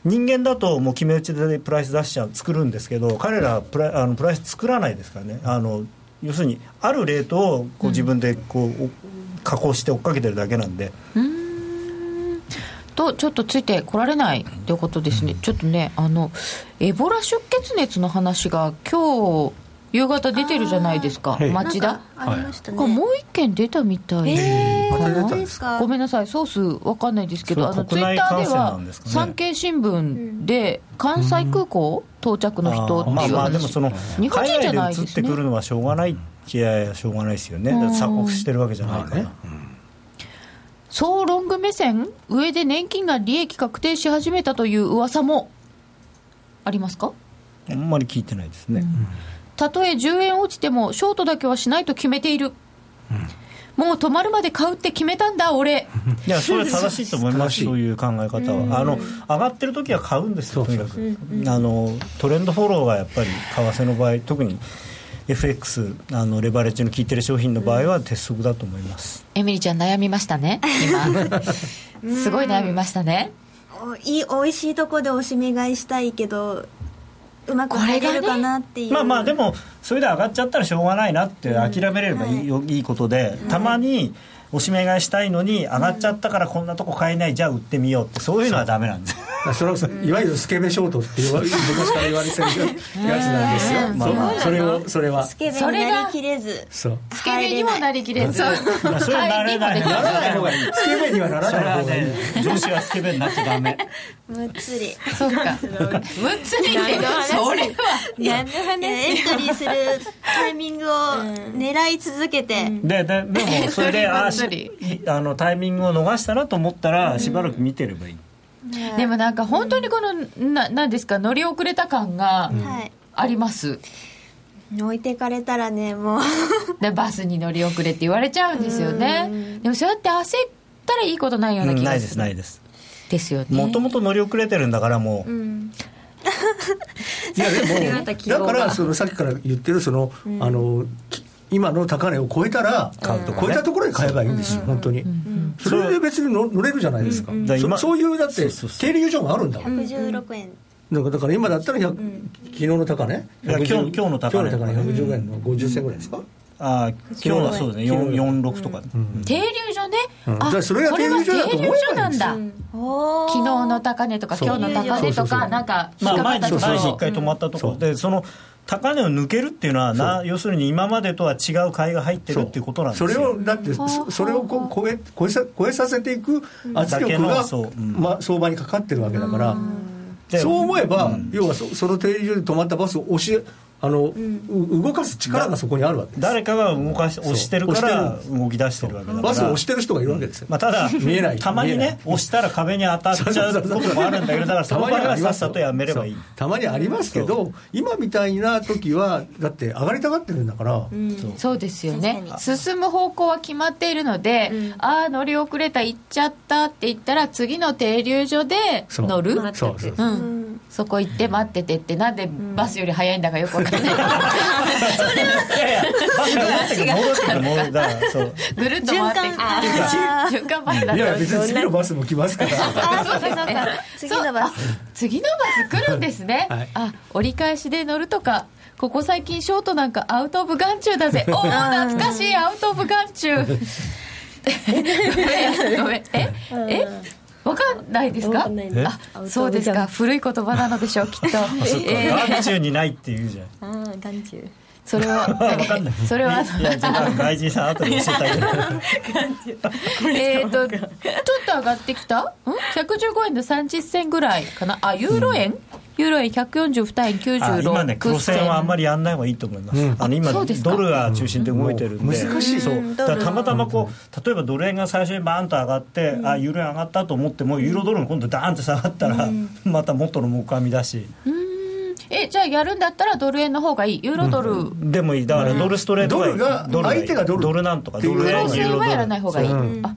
Speaker 2: 人間だともう決め打ちでプライス出しちゃう作るんですけど彼らはプライあのプライス作らないですからね。あの要するにあるレートをこう自分でこう、お加工して追っかけてるだけなんで
Speaker 1: とちょっとついてこられないということですね、ちょっとねあのエボラ出血熱の話が今日夕方出てるじゃないですか。
Speaker 2: はい。
Speaker 1: 町田？
Speaker 5: ありました
Speaker 1: もう一件出たみたい。
Speaker 5: えー、
Speaker 1: ごめんなさいソースわかんないですけどあのツイッターでは産経新聞で関西空港到着の人って
Speaker 2: まあ
Speaker 1: いう話
Speaker 2: まあでもその
Speaker 1: 日本人じゃない
Speaker 2: 海外で移って
Speaker 1: ですね
Speaker 2: くるのはしょうがないっちゃしょうがないですよね。鎖国してるわけじゃないから、
Speaker 3: ま
Speaker 1: 総ロング目線？上で年金が利益確定し始めたという噂もありますか？
Speaker 2: あんまり聞いてないですね、
Speaker 1: たとえ10円落ちてもショートだけはしないと決めている、もう止まるまで買うって決めたんだ俺。
Speaker 2: いやそれは正しいと思いますそういう考え方は。あの上がってる時は買うんですよとにかく。あのトレンドフォローがやっぱり為替の場合特に FX あのレバレッジの効いてる商品の場合は鉄則だと思います、
Speaker 1: エミリちゃん悩みましたね今。すごい悩みましたね。
Speaker 5: おいい美味しいとこでおしめ買いしたいけどうまく入れるかなっていう、
Speaker 2: まあまあでもそれで上がっちゃったらしょうがないなって諦めれればいい,、い。いことで、たまにおしめ買いしたいのに上がっちゃったからこんなとこ買えないじゃあ売ってみようってそういうのはダメなんです。
Speaker 3: あそれはいわゆるスケベショートって言わ昔から言われてるやつなんですよ、
Speaker 2: まあまあ。
Speaker 3: そう。それをそれは。
Speaker 5: スケベになりきれず。
Speaker 3: そう。
Speaker 1: スケベにもなりきれず。
Speaker 2: まあそれはな
Speaker 3: らない。方がい。い。スケベにはならない方がいい、
Speaker 2: ね上司はスケベになっちゃダメ。
Speaker 5: むっつり。
Speaker 1: そうか。むっつりってそれは。
Speaker 5: 何の話？エントリーするタイミングを狙い続けて、
Speaker 2: でででもそれで あし
Speaker 1: 本当に
Speaker 2: いあのタイミングを逃したなと思ったらしばらく見てればいい、
Speaker 1: でもなんか本当にこのななんですか乗り遅れた感が
Speaker 5: はい
Speaker 1: あります、
Speaker 5: 置い。てかれたらねもう。
Speaker 1: でバスに乗り遅れって言われちゃうんですよね。でもそうやって焦ったらいいことないような
Speaker 2: うんない
Speaker 1: 気がする
Speaker 2: ですないです。
Speaker 1: ですよね。
Speaker 2: もともと乗り遅れてるんだからもう、
Speaker 3: いやで
Speaker 5: ま
Speaker 3: もだからそのさっきから言ってるその、あのき今の高値を超えたら
Speaker 2: 買うと
Speaker 3: 超えたところで買えばいいんですよ、本当に、それで別に乗乗れるじゃないですか、そそういうだって
Speaker 2: そうそうそう。
Speaker 3: 停留所があるんだもん、
Speaker 5: 116円、
Speaker 3: だから今だったら、100昨日の高値？
Speaker 2: いや今日
Speaker 3: 110
Speaker 2: 今日の高値。
Speaker 3: 今日の高値110円の50銭ぐらいですか、
Speaker 2: あ今日はそうですね。
Speaker 3: 昨日
Speaker 2: 4 46とか、
Speaker 1: 停留所ね、
Speaker 3: うん。
Speaker 1: あ
Speaker 3: それが
Speaker 1: これは
Speaker 3: 停留所だと思え
Speaker 1: なんだ、昨日の高値とか今日の高値と
Speaker 3: そうそうそう
Speaker 1: かなんか
Speaker 2: まあ、
Speaker 1: かか
Speaker 2: 毎日
Speaker 1: ったところ。
Speaker 2: 毎日1回止まったとこ。ろでその高値を抜けるっていうのはな要するに今までとは違う買いが入ってるっていうことなんですよ。
Speaker 3: それをだってそそれをこう超え超えさ超えさせていく圧力
Speaker 2: だけの
Speaker 3: が、
Speaker 2: そう。うん。
Speaker 3: まあ、相場にかかってるわけだから、
Speaker 2: で
Speaker 3: そう思えば、
Speaker 2: うん。
Speaker 3: 要はそその停留所で止まったバスを押しあの、う動かす力がそこにあるわけです。
Speaker 2: 誰かが動かし押してるから
Speaker 3: 押
Speaker 2: 動き出してるわけだから。
Speaker 3: バスを押してる人がいるわけですよ、
Speaker 2: まあ、ただ
Speaker 3: 見えない。
Speaker 2: たまにね押したら壁に当たっちゃうこともあるんだけどだからその場合はさっさとやめればいい。
Speaker 3: そう。たまにありますけど今みたいな時はだって上がりたがってるんだから、
Speaker 1: そう。ですよね。
Speaker 5: 確
Speaker 1: 進む方向は決まっているので、ああ乗り遅れた行っちゃったって言ったら次の停留所で
Speaker 3: そう。
Speaker 1: 乗る。
Speaker 3: そうそう
Speaker 1: う。ん、そこ行って待っててってなんでバスより早いんだかよくわかんない、
Speaker 2: いやいやバスが戻ってくる戻ってくる戻るだからそう。
Speaker 1: ぐるっと回ってきて循環バスだ
Speaker 3: いや別に次のバスも来ますから
Speaker 1: そう。ですね
Speaker 5: 次のバス
Speaker 1: 次のバス来るんですね、
Speaker 3: はい
Speaker 1: あ折り返しで乗るとかここ最近ショートなんかアウト・オブ・眼中だぜおお懐かしいアウト・オブ・眼中ごめんごめんええわかんないですか？あそうですか。古い言葉なのでしょうきっと。
Speaker 2: そっか。
Speaker 1: えー。
Speaker 2: 眼中にないって言うじゃん。
Speaker 5: ああ眼中
Speaker 1: それは
Speaker 2: わかんない。
Speaker 1: それは
Speaker 2: 外人さん後で教えてあげる。
Speaker 1: えー。とちょっと上がってきた？ん？115円で30銭ぐらいかな。あユーロ円、ユーロ円142円96
Speaker 2: あ今ね黒線はあんまりやんない方がいいと思います、
Speaker 3: うん。
Speaker 2: あの今ドルが中心で動いてるんで、
Speaker 3: もう難しい
Speaker 2: そう。だたまたまこう例えばドル円が最初にバーンと上がって、あユーロ円上がったと思ってもユーロドルが今度ダーンと下がったら、また元の木阿弥だし、
Speaker 1: えじゃあやるんだったらドル円の方がいい？ユーロドル、
Speaker 2: でもいい。だからドルストレートがいい。
Speaker 3: ドルが相手がドル。
Speaker 2: ドルなんとかドル円。
Speaker 1: はやらない方がいい、
Speaker 3: うん。
Speaker 1: あ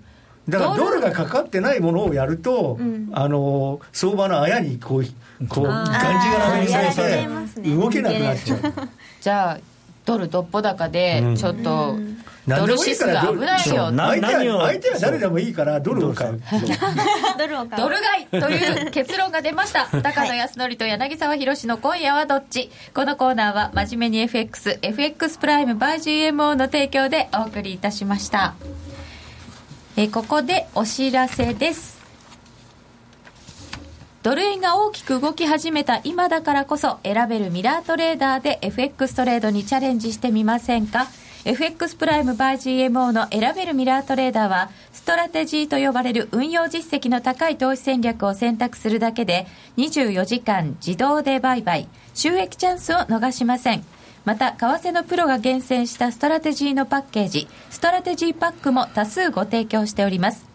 Speaker 3: だから
Speaker 1: ドル
Speaker 3: がかかってないものをやると、あの相場のあやにこうこうがんじがらめにされて動けなくなっちゃう。
Speaker 1: じゃあドルどっぽ高で
Speaker 3: うん。
Speaker 1: ちょっとドルシス
Speaker 3: もいいから
Speaker 1: が危ないよ。
Speaker 3: 相手は相手は誰でもいいからドルを買う。
Speaker 5: ドルを買う。
Speaker 1: ドル買いという結論が出ました。高野康則と柳沢博の今夜はどっち？このコーナーは真面目に FXFX プライム by GMO の提供でお送りいたしましたえーここでお知らせです。ドル円が大きく動き始めた今だからこそ選べるミラートレーダーで FX トレードにチャレンジしてみませんか？FX プライム by GMO の選べるミラートレーダーはストラテジーと呼ばれる運用実績の高い投資戦略を選択するだけで24時間自動で売買収益チャンスを逃しません。また為替のプロが厳選したストラテジーのパッケージストラテジーパックも多数ご提供しております。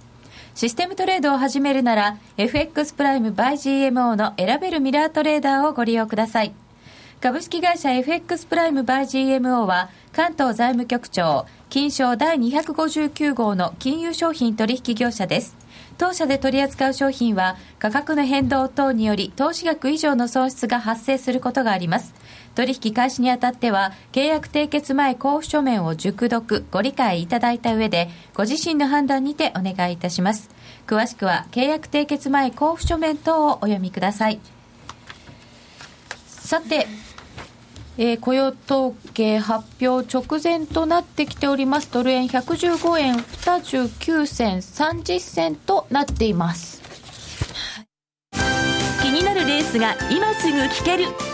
Speaker 1: システムトレードを始めるなら FX プライム by GMO の選べるミラートレーダーをご利用ください。株式会社 FX プライム by GMO は関東財務局長金商第259号の金融商品取引業者です。当社で取り扱う商品は価格の変動等により投資額以上の損失が発生することがあります。取引開始にあたっては契約締結前交付書面を熟読ご理解いただいた上でご自身の判断にてお願いいたします。詳しくは契約締結前交付書面等をお読みください。さてえー雇用統計発表直前となってきております。ドル円115円29銭30銭となっています。
Speaker 6: 気になるレースが今すぐ聞ける。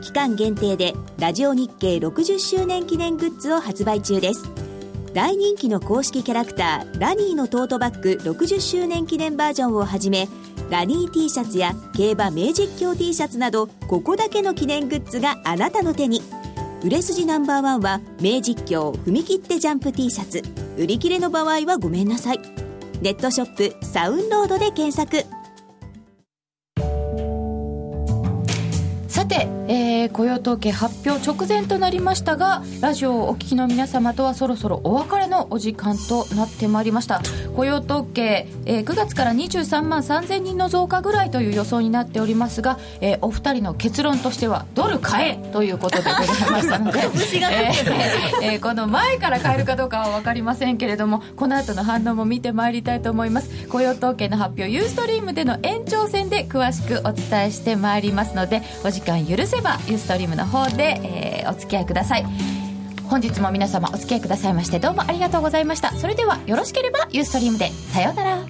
Speaker 7: 期間限定でラジオ日経60周年記念グッズを発売中です。大人気の公式キャラクターラニーのトートバッグ60周年記念バージョンをはじめラニー T シャツや競馬名実況 T シャツなどここだけの記念グッズがあなたの手に。売れ筋ナンバーワンは名実況踏み切ってジャンプ T シャツ。売り切れの場合はごめんなさい。ネットショップサウンロードで検索。
Speaker 1: て、えー、雇用統計発表直前となりましたがラジオをお聞きの皆様とはそろそろお別れのお時間となってまいりました。雇用統計、えー、9月から23万3000人の増加ぐらいという予想になっておりますが、えー、お二人の結論としてはドル買えということでございましたので、えーえー、この前から買えるかどうかは分かりませんけれどもこの後の反応も見てまいりたいと思います。雇用統計の発表ユーストリームでの延長戦で詳しくお伝えしてまいりますのでお時間許せばユーストリームの方で、えー、お付き合いください。本日も皆様お付き合いくださいましてどうもありがとうございました。それではよろしければユーストリームでさようなら。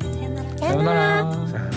Speaker 2: さようなら。